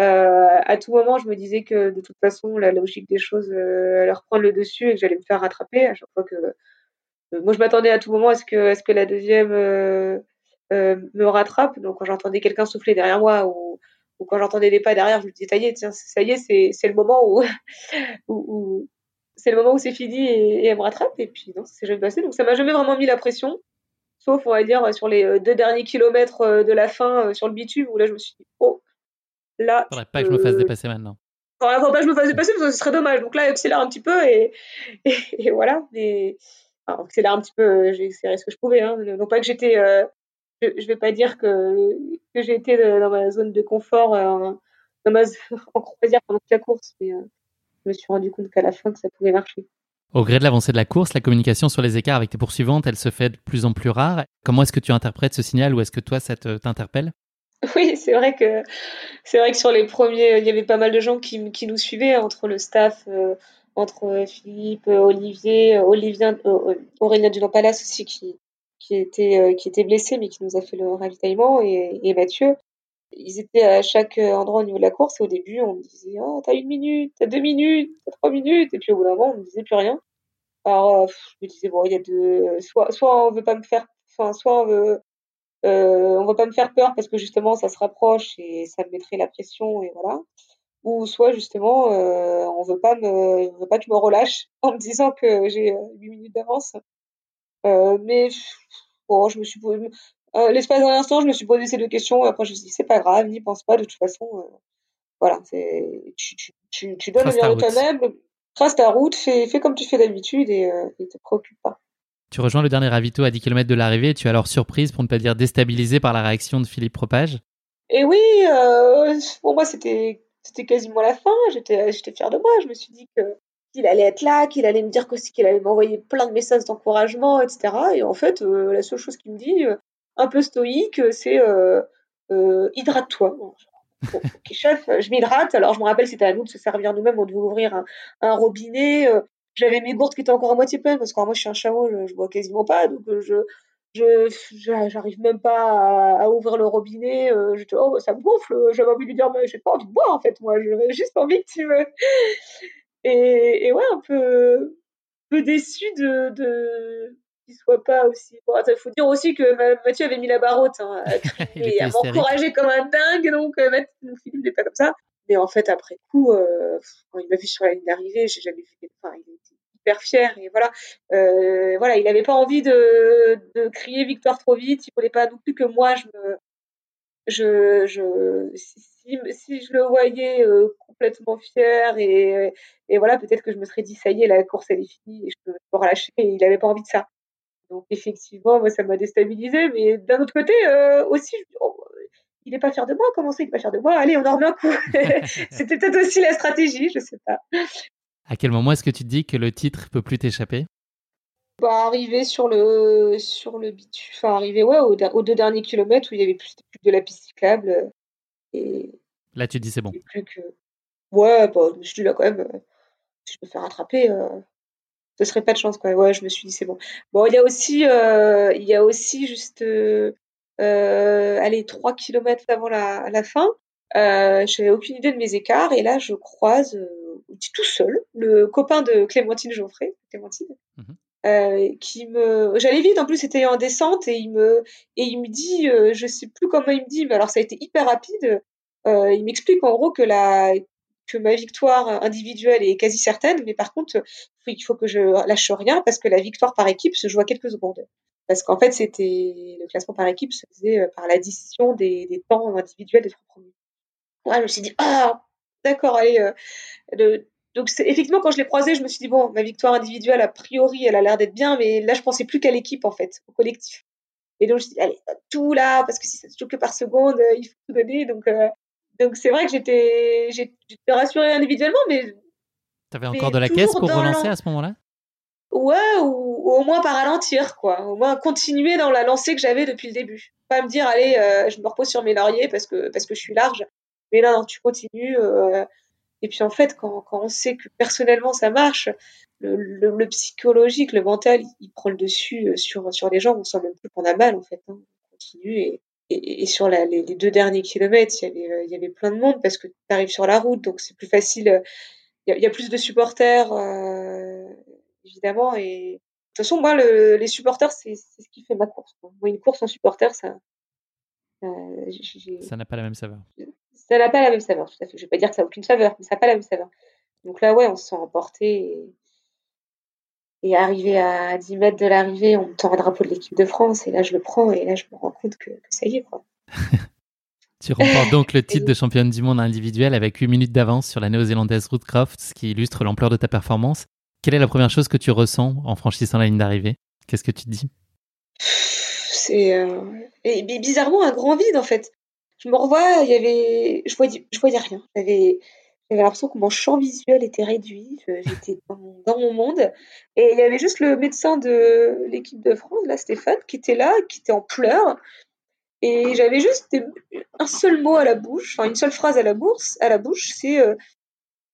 Euh, à tout moment, je me disais que de toute façon, la logique des choses euh, allait reprendre le dessus et que j'allais me faire rattraper à chaque fois que. Euh, moi, je m'attendais à tout moment à ce que, à ce que la deuxième me rattrape. Donc, quand j'entendais quelqu'un souffler derrière moi ou, quand j'entendais des pas derrière, je me disais, ça y est, tiens, ça y est, c'est le moment où, *laughs* où c'est le moment où c'est fini et, elle me rattrape. Et puis, non, ça s'est jamais passé. Donc, ça m'a jamais vraiment mis la pression. Sauf, on va dire, sur les euh, deux derniers kilomètres euh, de la fin euh, sur le bitume, où là, je me suis dit, oh, là. Faudrait pas que je me fasse dépasser maintenant. Faudrait pas que je me fasse dépasser parce que ce serait dommage. Donc là, accélère un petit peu *laughs* et, et, voilà. Mais, enfin, accélère un petit peu, j'ai accéléré ce que je pouvais. Hein. Non pas que j'étais. je, je vais pas dire que, que j'ai été dans ma zone de confort, dans ma, *laughs* en croisière pendant toute la course. Mais, me suis rendu compte qu'à la fin, que ça pouvait marcher. Au gré de l'avancée de la course, la communication sur les écarts avec tes poursuivantes, elle se fait de plus en plus rare. Comment est-ce que tu interprètes ce signal ou est-ce que toi, ça t'interpelle? *laughs* Oui, c'est vrai que c'est vrai que sur les premiers, il y avait pas mal de gens qui, qui nous suivaient entre le staff, euh, entre Philippe, Olivier, Olivien, euh, Aurélien Dulampalas aussi qui, qui était, qui était blessé, mais qui nous a fait le ravitaillement, et, et Mathieu. Ils étaient à chaque endroit au niveau de la course, et au début, on me disait, oh, t'as une minute, t'as deux minutes, t'as trois minutes, et puis au bout d'un moment, on me disait plus rien. Alors, je me disais, bon, il y a deux, soit, soit on veut pas me faire, enfin, soit on veut, euh, on va pas me faire peur parce que justement ça se rapproche et ça me mettrait la pression et voilà. Ou soit justement euh, on veut pas me, veut pas que je me relâche *laughs* en me disant que j'ai 8 euh, minutes d'avance. Euh, mais bon, je me suis euh, l'espace d'un instant, je me suis posé ces deux questions. Et après, je me suis dit, c'est pas grave, n'y pense pas. De toute façon, euh, voilà, tu, tu, tu, tu donnes le meilleur de toi-même, trace ta route, fais, fais comme tu fais d'habitude et, euh, et te préoccupe pas. Tu rejoins le dernier ravito à 10 km de l'arrivée et tu es alors surprise, pour ne pas dire déstabilisée par la réaction de Philippe Propage Et oui, euh, pour moi c'était quasiment la fin. J'étais j'étais fière de moi. Je me suis dit que qu'il allait être là, qu'il allait me dire qu'il allait m'envoyer plein de messages d'encouragement, etc. Et en fait, euh, la seule chose qu'il me dit, euh, un peu stoïque, c'est euh, euh hydrate-toi. Bon, ok, *laughs* chef, je m'hydrate. Alors, je me rappelle, c'était à nous de se servir nous-mêmes. On devait ouvrir un, un robinet. J'avais mes gourdes qui étaient encore à moitié pleines parce que moi je suis un chameau, je, je bois quasiment pas, donc euh, je je j'arrive même pas à, à, ouvrir le robinet. Euh, je te oh ça me gonfle. J'avais envie de lui dire mais j'ai pas envie de boire en fait moi, j'avais juste envie que tu me *laughs* et, et ouais un peu peu déçu de de qu'il soit pas aussi. Bon, il faut dire aussi que Mathieu avait mis la barre haute, hein, *laughs* et à m'encourager comme un dingue, donc euh, Mathieu, Philippe n'est pas comme ça. Mais en fait, après coup, euh, quand il m'a vu sur la ligne d'arrivée, j'ai jamais vu. Enfin, il était hyper fier et voilà. Euh, voilà, il n'avait pas envie de, de crier victoire trop vite. Il voulait pas non plus que moi je me, je, je si, si je le voyais euh, complètement fier et, et voilà, peut-être que je me serais dit ça y est, la course elle est finie et je peux me relâcher. Et il n'avait pas envie de ça. Donc effectivement, moi ça m'a déstabilisé, mais d'un autre côté euh, aussi, oh, il n'est pas fier de moi, comment c'est qu'il n'est pas fier de moi? Allez, on en remet un coup. C'était peut-être aussi la stratégie, je sais pas. À quel moment est-ce que tu te dis que le titre peut plus t'échapper? Bah, arriver sur le sur le bitume, enfin arriver ouais aux, aux, deux derniers kilomètres où il y avait plus, plus de la piste cyclable euh, et là tu dis c'est bon. Plus que ouais bah je me suis dit là quand même euh, si je me fais rattraper euh, ce serait pas de chance quoi. Ouais je me suis dit c'est bon. Bon il y a aussi euh, il y a aussi juste euh, allez 3 kilomètres avant la, la fin euh, je n'avais aucune idée de mes écarts et là je croise euh, tout seul le copain de Clémentine Geoffrey, Clémentine, mmh euh, qui me, j'allais vite en plus c'était en descente et il me et il me dit, euh, je sais plus comment il me dit, mais alors ça a été hyper rapide. Euh, il m'explique en gros que la que ma victoire individuelle est quasi certaine, mais par contre il faut que je lâche rien parce que la victoire par équipe se joue à quelques secondes. Parce qu'en fait, c'était le classement par équipe se faisait euh, par l'addition des, des temps individuels des trois premiers. Ouais, je me suis dit, ah, d'accord, allez. Euh, le... Donc, effectivement, quand je l'ai croisé, je me suis dit, bon, ma victoire individuelle, a priori, elle a l'air d'être bien, mais là, je pensais plus qu'à l'équipe, en fait, au collectif. Et donc, je me suis dit, allez, tout là, parce que si ça se joue que par seconde, euh, il faut tout donner. Donc, euh... donc c'est vrai que j'étais, j'étais rassurée individuellement, mais. T'avais encore de la caisse pour relancer à ce moment-là? Ouais, ou, ou, au moins pas ralentir, quoi. Au moins continuer dans la lancée que j'avais depuis le début. Pas me dire, allez, euh, je me repose sur mes lauriers parce que, parce que je suis large. Mais là, non, tu continues. Euh, et puis en fait, quand, quand on sait que personnellement ça marche, le, le, le psychologique, le mental, il, il, prend le dessus euh, sur, sur les gens. On sent même plus qu'on a mal, en fait. Hein. On continue. Et, et, et sur la, les, les, deux derniers kilomètres, il y avait, euh, il y avait plein de monde parce que tu arrives sur la route, donc c'est plus facile. Il y, a, il y a plus de supporters, euh, évidemment. Et de toute façon, moi, le, les supporters, c'est ce qui fait ma course. Moi, une course en supporters, ça. Euh, ça n'a pas la même saveur ça n'a pas la même saveur, tout à fait. Je vais pas dire que ça n'a aucune saveur, mais ça n'a pas la même saveur. Donc là, ouais, on se sent emporté. Et, et arrivé à 10 mètres de l'arrivée, on me tend un drapeau de l'équipe de France. Et là, je le prends. Et là, je me rends compte que, que ça y est, quoi. *laughs* tu remportes donc le *laughs* titre de championne du monde individuel avec 8 minutes d'avance sur la néo-zélandaise Ruth Croft, ce qui illustre l'ampleur de ta performance. Quelle est la première chose que tu ressens en franchissant la ligne d'arrivée? Qu'est-ce que tu te dis? C'est euh... bizarrement un grand vide en fait je me revois, il y avait, je voyais, je voyais rien. J'avais, j'avais l'impression que mon champ visuel était réduit. J'étais dans, mon monde. Et il y avait juste le médecin de l'équipe de France, là, Stéphane, qui était là, qui était en pleurs. Et j'avais juste un seul mot à la bouche, enfin une seule phrase à la bouche, à la bouche, c'est euh,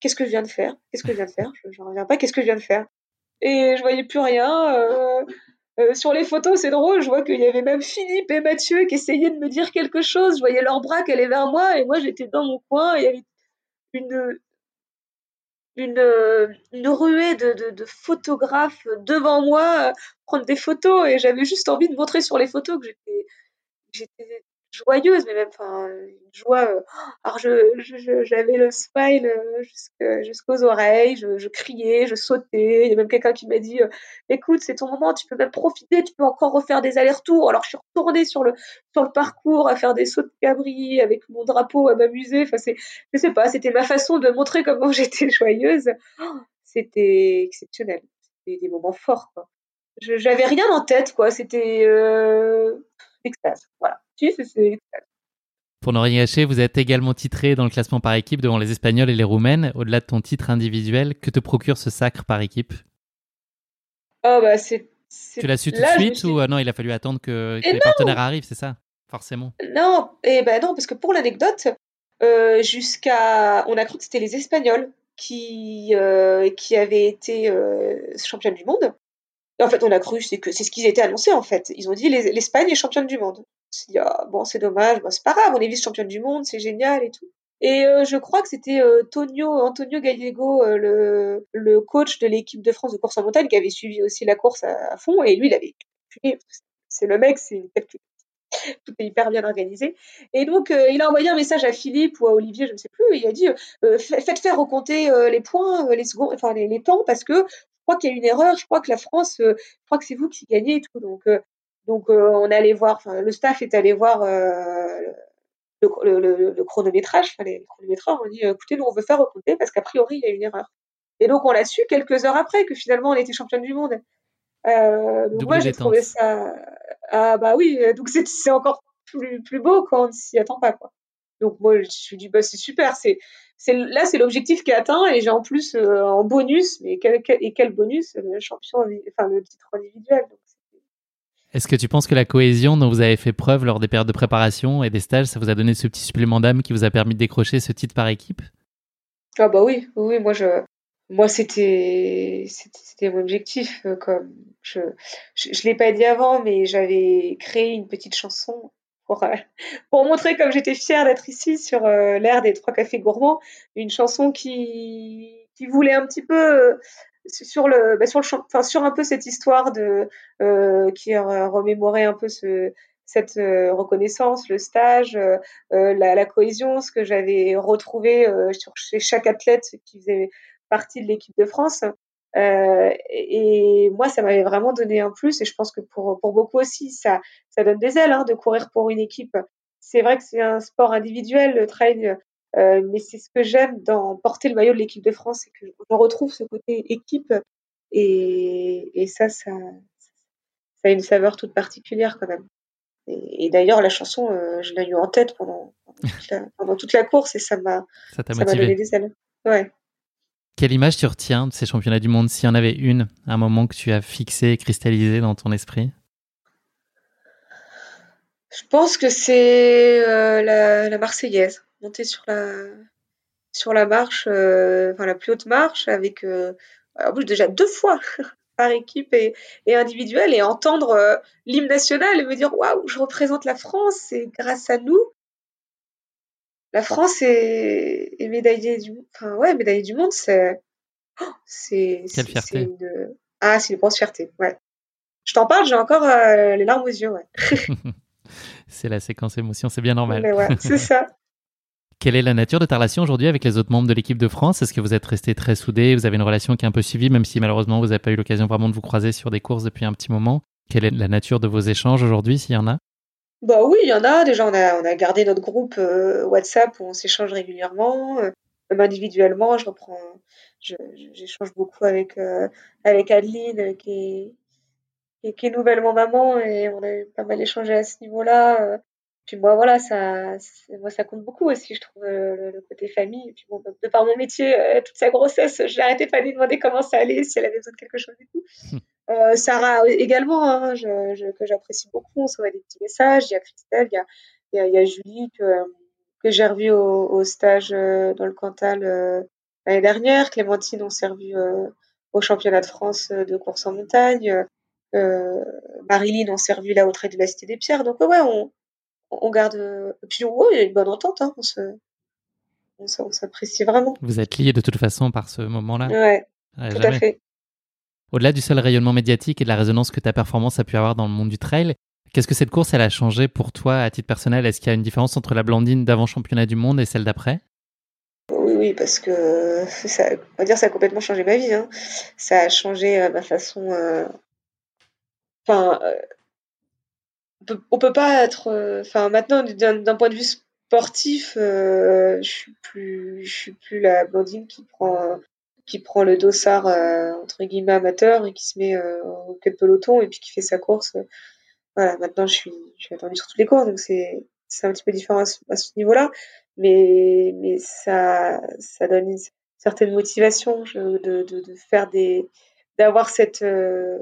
qu'est-ce que je viens de faire? Qu'est-ce que je viens de faire? Je n'en reviens pas. Qu'est-ce que je viens de faire? Et je voyais plus rien. Euh, euh, sur les photos, c'est drôle, je vois qu'il y avait même Philippe et Mathieu qui essayaient de me dire quelque chose. Je voyais leurs bras qui allaient vers moi et moi j'étais dans mon coin. il y avait une, une, une ruée de, de, de, photographes devant moi prendre des photos. Et j'avais juste envie de montrer sur les photos que j'étais joyeuse, mais même enfin joie. Euh, alors je, j'avais le smile euh, jusqu'aux oreilles, je, criais, je sautais. Il y a même quelqu'un qui m'a dit euh, "Écoute, c'est ton moment, tu peux même profiter, tu peux encore refaire des allers-retours." Alors je suis retournée sur le sur le parcours à faire des sauts de cabri avec mon drapeau à m'amuser. Enfin c'est, je sais pas, c'était ma façon de montrer comment *laughs* j'étais joyeuse. C'était exceptionnel, c'était des moments forts quoi. J'avais rien en tête quoi, c'était extase. Voilà. Pour ne rien gâcher, vous êtes également titré dans le classement par équipe devant les Espagnols et les Roumaines. Au-delà de ton titre individuel, que te procure ce sacre par équipe? Oh bah c'est, Tu l'as su tout de suite ou euh, non, il a fallu attendre que, les partenaires arrivent, c'est ça? Forcément. Non, et eh ben non, parce que pour l'anecdote, euh, jusqu'à. On a cru que c'était les Espagnols qui, euh, qui avaient été championnes du monde. Et en fait, on a cru, c'est que c'est ce qu'ils étaient annoncés en fait. Ils ont dit l'Espagne est championne du monde ah, bon c'est dommage, c'est pas grave, on est vice-championne du monde, c'est génial et tout. Et euh, je crois que c'était euh, Tonio, Antonio Gallego, euh, le, coach de l'équipe de France de course en montagne, qui avait suivi aussi la course à, fond, et lui, il avait C'est le mec, c'est tout est hyper bien organisé. Et donc, il a envoyé un message à Philippe ou à Olivier, je ne sais plus, et il a dit faites faire recompter les points, les secondes, enfin les, temps, parce que crois qu'il y a une erreur, je crois que la France, je crois que c'est vous qui gagnez et tout. Donc, donc euh, on allait voir, le staff est allé voir euh, le, chronométrage, enfin les chronométreurs ont dit écoutez, nous on veut faire recompter parce qu'a priori il y a une erreur. Et donc on l'a su quelques heures après que finalement on était championne du monde. Euh, donc moi j'ai trouvé ça ah bah oui donc c'est encore plus, plus beau quand on s'y attend pas quoi. Donc moi je me suis dit bah c'est super c'est c'est là c'est l'objectif qui est atteint et j'ai en plus en bonus mais quel, et quel bonus? Le champion enfin le titre individuel donc est-ce que tu penses que la cohésion dont vous avez fait preuve lors des périodes de préparation et des stages, ça vous a donné ce petit supplément d'âme qui vous a permis de décrocher ce titre par équipe? Ah bah oui, oui, moi je, moi c'était, c'était mon objectif. Euh, comme je, je, l'ai pas dit avant, mais j'avais créé une petite chanson pour, euh, pour montrer comme j'étais fière d'être ici sur euh, l'air des trois cafés gourmands, une chanson qui, qui voulait un petit peu sur le bah, sur le enfin sur un peu cette histoire de euh, qui remémorait un peu ce cette euh, reconnaissance, le stage, euh, euh, la, la, cohésion, ce que j'avais retrouvé sur, chez chaque athlète qui faisait partie de l'équipe de France. Et, moi, ça m'avait vraiment donné un plus. Et je pense que pour, pour beaucoup aussi, ça, ça donne des ailes hein, de courir pour une équipe. C'est vrai que c'est un sport individuel, le trail. Euh, mais c'est ce que j'aime dans porter le maillot de l'équipe de France, c'est que je retrouve ce côté équipe et, et ça, ça, ça a une saveur toute particulière quand même. Et, d'ailleurs, la chanson, euh, je l'ai eu en tête pendant, pendant, toute la, course et ça m'a donné des ailes. Ouais. Quelle image tu retiens de ces championnats du monde, s'il y en avait une, un moment que tu as fixé et cristallisé dans ton esprit? Je pense que c'est euh, la, la, Marseillaise monter sur la marche, euh, la plus haute marche, avec euh, déjà deux fois *laughs* par équipe et, et individuelle, et entendre l'hymne national et me dire waouh, je représente la France, c'est grâce à nous. La France est, est médaillée du, enfin ouais, médaillée du monde, c'est, oh, c'est, Quelle fierté. Une... Ah, c'est une grosse fierté, ouais. Je t'en parle, j'ai encore les larmes aux yeux, ouais. *laughs* c'est la séquence émotion, c'est bien normal. ouais, c'est ça. *laughs* Quelle est la nature de ta relation aujourd'hui avec les autres membres de l'équipe de France? Est-ce que vous êtes restés très soudés? Vous avez une relation qui est un peu suivie, même si malheureusement vous n'avez pas eu l'occasion vraiment de vous croiser sur des courses depuis un petit moment. Quelle est la nature de vos échanges aujourd'hui, s'il y en a? Bah oui, il y en a. Déjà, on a, on a gardé notre groupe euh, WhatsApp où on s'échange régulièrement. Euh, même individuellement, je reprends, j'échange beaucoup avec euh, avec Adeline qui est, qui est nouvellement maman et on a pas mal échangé à ce niveau-là. Puis moi, voilà, ça, moi, ça compte beaucoup aussi, je trouve, le, côté famille. Puis bon, de par mon métier, toute sa grossesse, je n'arrêtais pas de lui demander comment ça allait, si elle avait besoin de quelque chose et tout. *laughs* Euh, Sarah également, hein, je, que j'apprécie beaucoup, on s'envoie des petits messages. Il y a Christelle, il y a, il y a, il y a Julie que, que j'ai revue au, au, stage dans le Cantal l'année dernière. Clémentine, on s'est revue au championnat de France de course en montagne. Marilyn, on s'est revu là au trait de la Cité des Pierres. Donc ouais, on, on garde. puis ouais, il y a une bonne entente. Hein, on se, on s'apprécie vraiment. Vous êtes liés de toute façon par ce moment-là. Ouais, tout à fait. Au-delà du seul rayonnement médiatique et de la résonance que ta performance a pu avoir dans le monde du trail, qu'est-ce que cette course elle a changé pour toi à titre personnel? Est-ce qu'il y a une différence entre la Blandine d'avant championnat du monde et celle d'après? Oui, oui, parce que *laughs* ça, dire, ça a complètement changé ma vie. Hein. Ça a changé euh, ma façon. Euh, enfin, euh, on, peut, peut pas être. Maintenant, d'un point de vue sportif, je suis plus, suis plus la Blandine qui prend qui prend le dossard euh, entre guillemets amateur et qui se met euh, au de peloton et puis qui fait sa course. Voilà, maintenant je suis, je attendue sur toutes les courses, donc c'est un petit peu différent à ce, niveau-là, mais mais ça ça donne une certaine motivation de, de, de faire des d'avoir cette euh,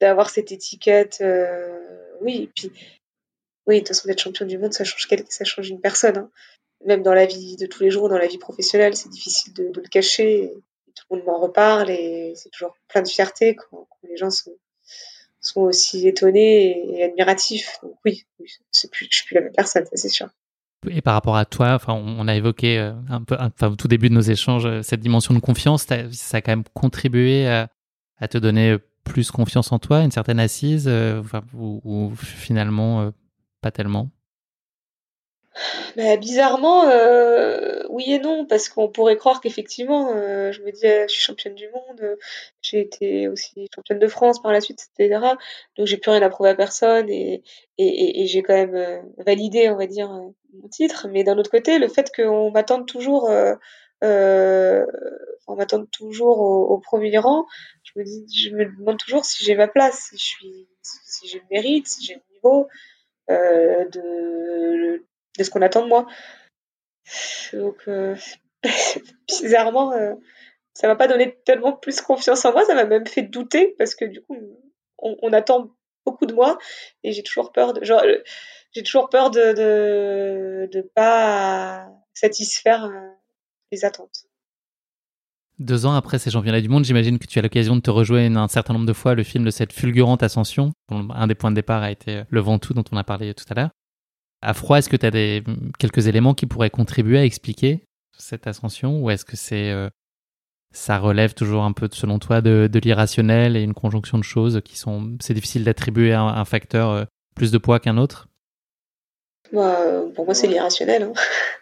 d'avoir cette étiquette oui et puis oui de toute façon d'être champion du monde ça change ça change une personne hein même dans la vie de tous les jours, dans la vie professionnelle, c'est difficile de, le cacher. tout le monde m'en reparle et c'est toujours plein de fierté quand, les gens sont, sont aussi étonnés et, admiratifs. Donc oui, plus, je suis plus la même personne, ça c'est sûr. Et par rapport à toi, enfin, on a évoqué euh, un peu, enfin, au tout début de nos échanges, euh, cette dimension de confiance, ça a quand même contribué à, te donner plus confiance en toi, une certaine assise, euh, ou, finalement pas tellement? Bah, bizarrement, euh, oui et non, parce qu'on pourrait croire qu'effectivement, euh, je me dis, je suis championne du monde, j'ai été aussi championne de France par la suite, etc. Donc j'ai plus rien à prouver à personne et, et, j'ai quand même euh, validé, on va dire, mon titre. Mais d'un autre côté, le fait qu'on m'attende toujours, on toujours au, premier rang, je me dis, je me demande toujours si j'ai ma place, si je suis, si j'ai le mérite, si j'ai le niveau. de de ce qu'on attend de moi. Donc, euh, *laughs* bizarrement, euh, ça m'a pas donné tellement plus confiance en moi, ça m'a même fait douter parce que du coup, on, attend beaucoup de moi et j'ai toujours peur de, genre, j'ai toujours peur de, de, pas satisfaire euh, les attentes. Deux ans après ces championnats du monde, j'imagine que tu as l'occasion de te rejoindre un certain nombre de fois le film de cette fulgurante ascension. Un des points de départ a été le Ventoux dont on a parlé tout à l'heure. À froid, est-ce que tu as des, quelques éléments qui pourraient contribuer à expliquer cette ascension ou est-ce que c'est euh, ça relève toujours un peu, selon toi, de, l'irrationnel et une conjonction de choses qui sont. C'est difficile d'attribuer un, un, facteur euh, plus de poids qu'un autre? Bah, Pour moi, c'est l'irrationnel. Hein.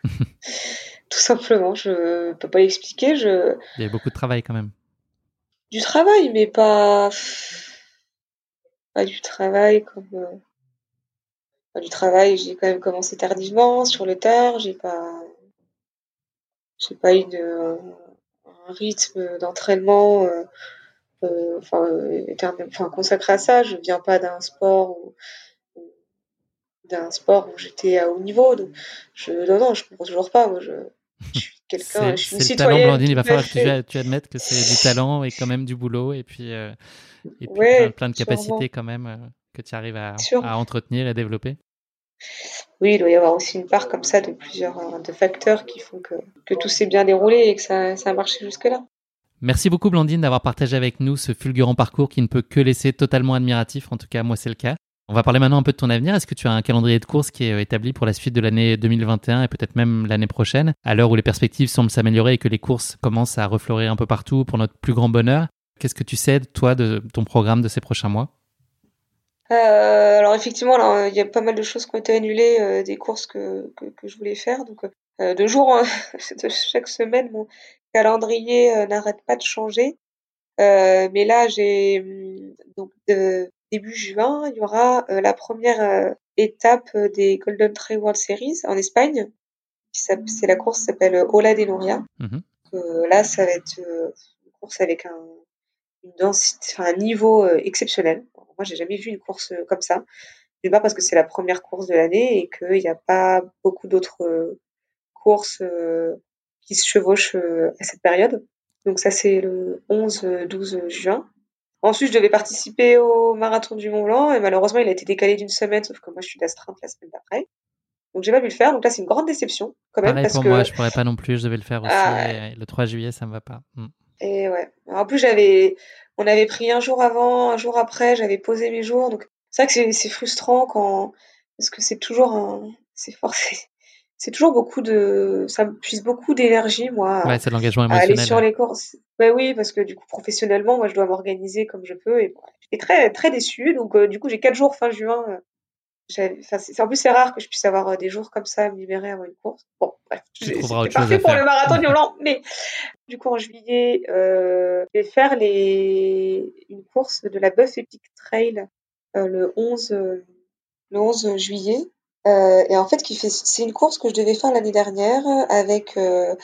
*laughs* Tout simplement, je peux pas l'expliquer. Je... Il y a beaucoup de travail quand même. Du travail, mais pas. Pas du travail comme. Euh, du travail, j'ai quand même commencé tardivement, sur le tard, j'ai pas, j'ai pas eu de, un rythme d'entraînement, euh, euh, enfin, enfin, consacré à ça. Je viens pas d'un sport où, d'un sport où j'étais à haut niveau, donc je, non, non, je comprends toujours pas. Moi, je, suis *laughs* quelqu'un, je suis une citoyenne. talent, Blandine. Il va falloir que tu, admettes que c'est du talent et quand même du boulot et puis, euh, et puis plein, de capacités quand même que tu arrives à, à, entretenir et développer? Oui, il doit y avoir aussi une part comme ça de plusieurs euh, de facteurs qui font que, que tout s'est bien déroulé et que ça, ça a marché jusque-là. Merci beaucoup Blandine d'avoir partagé avec nous ce fulgurant parcours qui ne peut que laisser totalement admiratif, en tout cas moi c'est le cas. On va parler maintenant un peu de ton avenir. Est-ce que tu as un calendrier de course qui est euh, établi pour la suite de l'année 2021 et peut-être même l'année prochaine, à l'heure où les perspectives semblent s'améliorer et que les courses commencent à refleurir un peu partout pour notre plus grand bonheur? Qu'est-ce que tu sais, toi, de ton programme de ces prochains mois? Alors effectivement, il y a pas mal de choses qui ont été annulées, euh, des courses que, que, je voulais faire. Donc euh, de jour, *laughs* de chaque semaine, mon calendrier n'arrête pas de changer. mais là, j'ai hum, donc début juin, il y aura la première étape des Golden Trail World Series en Espagne. C'est la course qui s'appelle Ola de Nuria. Mmh là, ça va être une course avec un, une densité, un niveau exceptionnel. Moi, j'ai jamais vu une course euh, comme ça. Déjà parce que c'est la première course de l'année et qu'il n'y a pas beaucoup d'autres euh, courses euh, qui se chevauchent à cette période. Donc ça, c'est le 11-12 juin. Ensuite, je devais participer au marathon du Mont Blanc et malheureusement, il a été décalé d'une semaine, sauf que moi, je suis d'astreinte la semaine d'après. Donc j'ai pas pu le faire. Donc là, c'est une grande déception quand même. Pareil parce pour que... moi, je pourrais pas non plus. Je devais le faire aussi. Ah le 3 juillet, ça me va pas. Et ouais. En plus, j'avais on avait pris un jour avant, un jour après, j'avais posé mes jours. Donc c'est vrai que c'est frustrant quand parce que c'est toujours un c'est forcé *laughs* c'est toujours beaucoup de ça me puise beaucoup d'énergie moi ouais, c'est l'engagement émotionnel aller sur les courses ben oui parce que du coup professionnellement moi je dois m'organiser comme je peux et bon, j'étais très très déçue donc euh, du coup j'ai quatre jours fin juin euh, en plus c'est rare que je puisse avoir euh, des jours comme ça à me libérer avant une course. Bon bref c'est parfait pour le marathon du *laughs* Blanc mais du coup en juillet euh, je vais faire les une course de la Buff Epic Trail le 11 le 11 juillet euh, et en fait, c'est une course que je devais faire l'année dernière avec euh,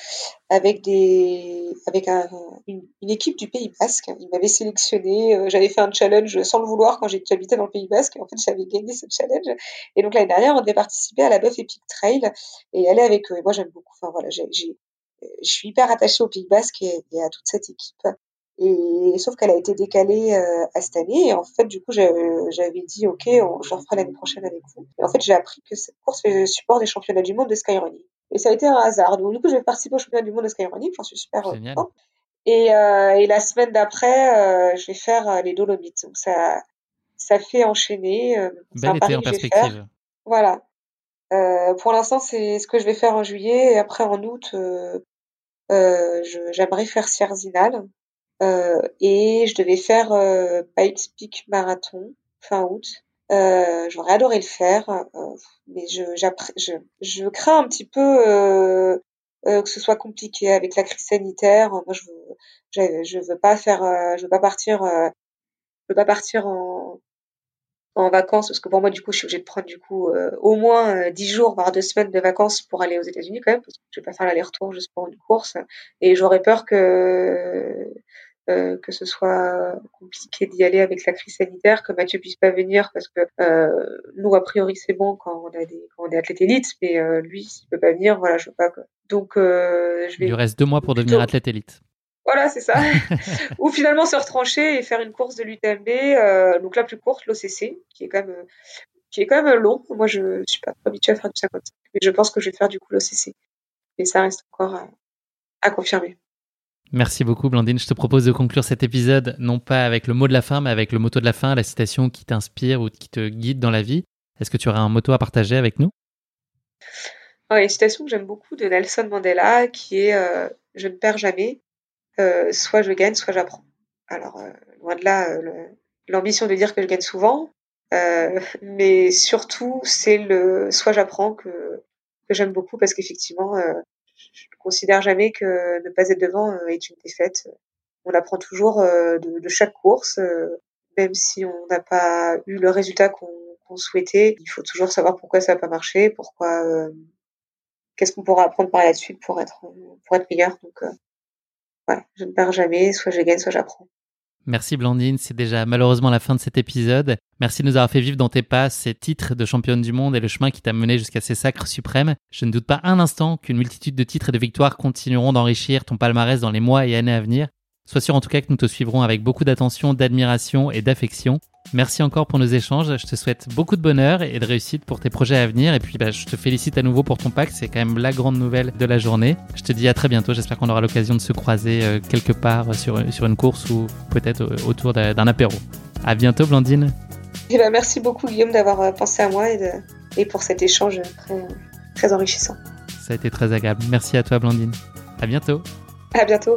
avec des avec un, une, équipe du Pays Basque. Ils m'avaient sélectionné. Euh, j'avais fait un challenge sans le vouloir quand j'habitais dans le Pays Basque. En fait, j'avais gagné ce challenge. Et donc l'année dernière, on devait participer à la Buff Epic Trail et aller avec. Et moi, j'aime beaucoup. Enfin voilà, j'ai, je suis hyper attachée au Pays Basque et à toute cette équipe. Et sauf qu'elle a été décalée euh, à cette année. Et en fait, du coup, j'avais dit, OK, on, je referai l'année prochaine avec vous. Et en fait, j'ai appris que cette course fait le support des championnats du monde de skyrunning. Et ça a été un hasard. Donc, du coup, je vais participer au championnat du monde de skyrunning. J'en suis super contente. Et, euh, et la semaine d'après, euh, je vais faire euh, les Dolomites. Donc, ça, ça fait enchaîner. Euh, Bel été en perspective. Voilà. pour l'instant, c'est ce que je vais faire en juillet. Et après, en août, j'aimerais faire Sierzinal euh, et je devais faire euh, Pikes Peak Marathon fin août. Euh, j'aurais adoré le faire, euh, mais je, je, je crains un petit peu euh, euh, que ce soit compliqué avec la crise sanitaire. Moi, je veux, je, veux pas faire, je veux pas partir, je veux pas partir en, en vacances parce que pour moi, du coup, je suis obligée de prendre du coup au moins dix jours, voire deux semaines de vacances pour aller aux États-Unis quand même, parce que je vais pas faire l'aller-retour juste pour une course. Et j'aurais peur que euh, que ce soit compliqué d'y aller avec la crise sanitaire, que Mathieu puisse pas venir parce que euh, nous a priori c'est bon quand on a des quand on est athlète élite, mais euh, lui s'il peut pas venir, voilà, je veux pas. Quoi. Donc je vais. Il lui reste deux mois pour devenir athlète élite. Voilà, c'est ça. *laughs* Ou finalement se retrancher et faire une course de l'UTMB, donc la plus courte, l'OCC, qui est quand même qui est quand même long. Moi, je suis pas habituée à faire du 55, mais je pense que je vais faire du coup l'OCC. Mais ça reste encore à confirmer. Merci beaucoup, Blandine. Je te propose de conclure cet épisode non pas avec le mot de la fin, mais avec le motto de la fin, la citation qui t'inspire ou qui te guide dans la vie. Est-ce que tu aurais un motto à partager avec nous? Il y a une citation que j'aime beaucoup de Nelson Mandela qui est euh, Je ne perds jamais, euh, soit je gagne, soit j'apprends. Alors, euh, loin de là, l'ambition de dire que je gagne souvent, *laughs* mais surtout, c'est le soit j'apprends que j'aime beaucoup parce qu'effectivement, je ne considère jamais que ne pas être devant euh, est une défaite. On apprend toujours euh, de, chaque course, euh, même si on n'a pas eu le résultat qu'on souhaitait. Il faut toujours savoir pourquoi ça n'a pas marché, pourquoi, qu'est-ce qu'on pourra apprendre par la suite pour être pour être meilleur. Donc voilà, je ne perds jamais, soit je gagne, soit j'apprends. Merci Blandine, c'est déjà malheureusement la fin de cet épisode. Merci de nous avoir fait vivre dans tes pas ces titres de championne du monde et le chemin qui t'a mené jusqu'à ces sacres suprêmes. Je ne doute pas un instant qu'une multitude de titres et de victoires continueront d'enrichir ton palmarès dans les mois et années à venir. Sois sûr en tout cas que nous te suivrons avec beaucoup d'attention, d'admiration et d'affection. Merci encore pour nos échanges. Je te souhaite beaucoup de bonheur et de réussite pour tes projets à venir. Et puis, bah, je te félicite à nouveau pour ton pack. C'est quand même la grande nouvelle de la journée. Je te dis à très bientôt. J'espère qu'on aura l'occasion de se croiser euh, quelque part sur, sur une course ou peut-être euh, autour d'un apéro. À bientôt, Blandine. Eh ben, merci beaucoup, Guillaume, d'avoir euh, pensé à moi et, de, et pour cet échange très, très enrichissant. Ça a été très agréable. Merci à toi, Blandine. À bientôt. À bientôt.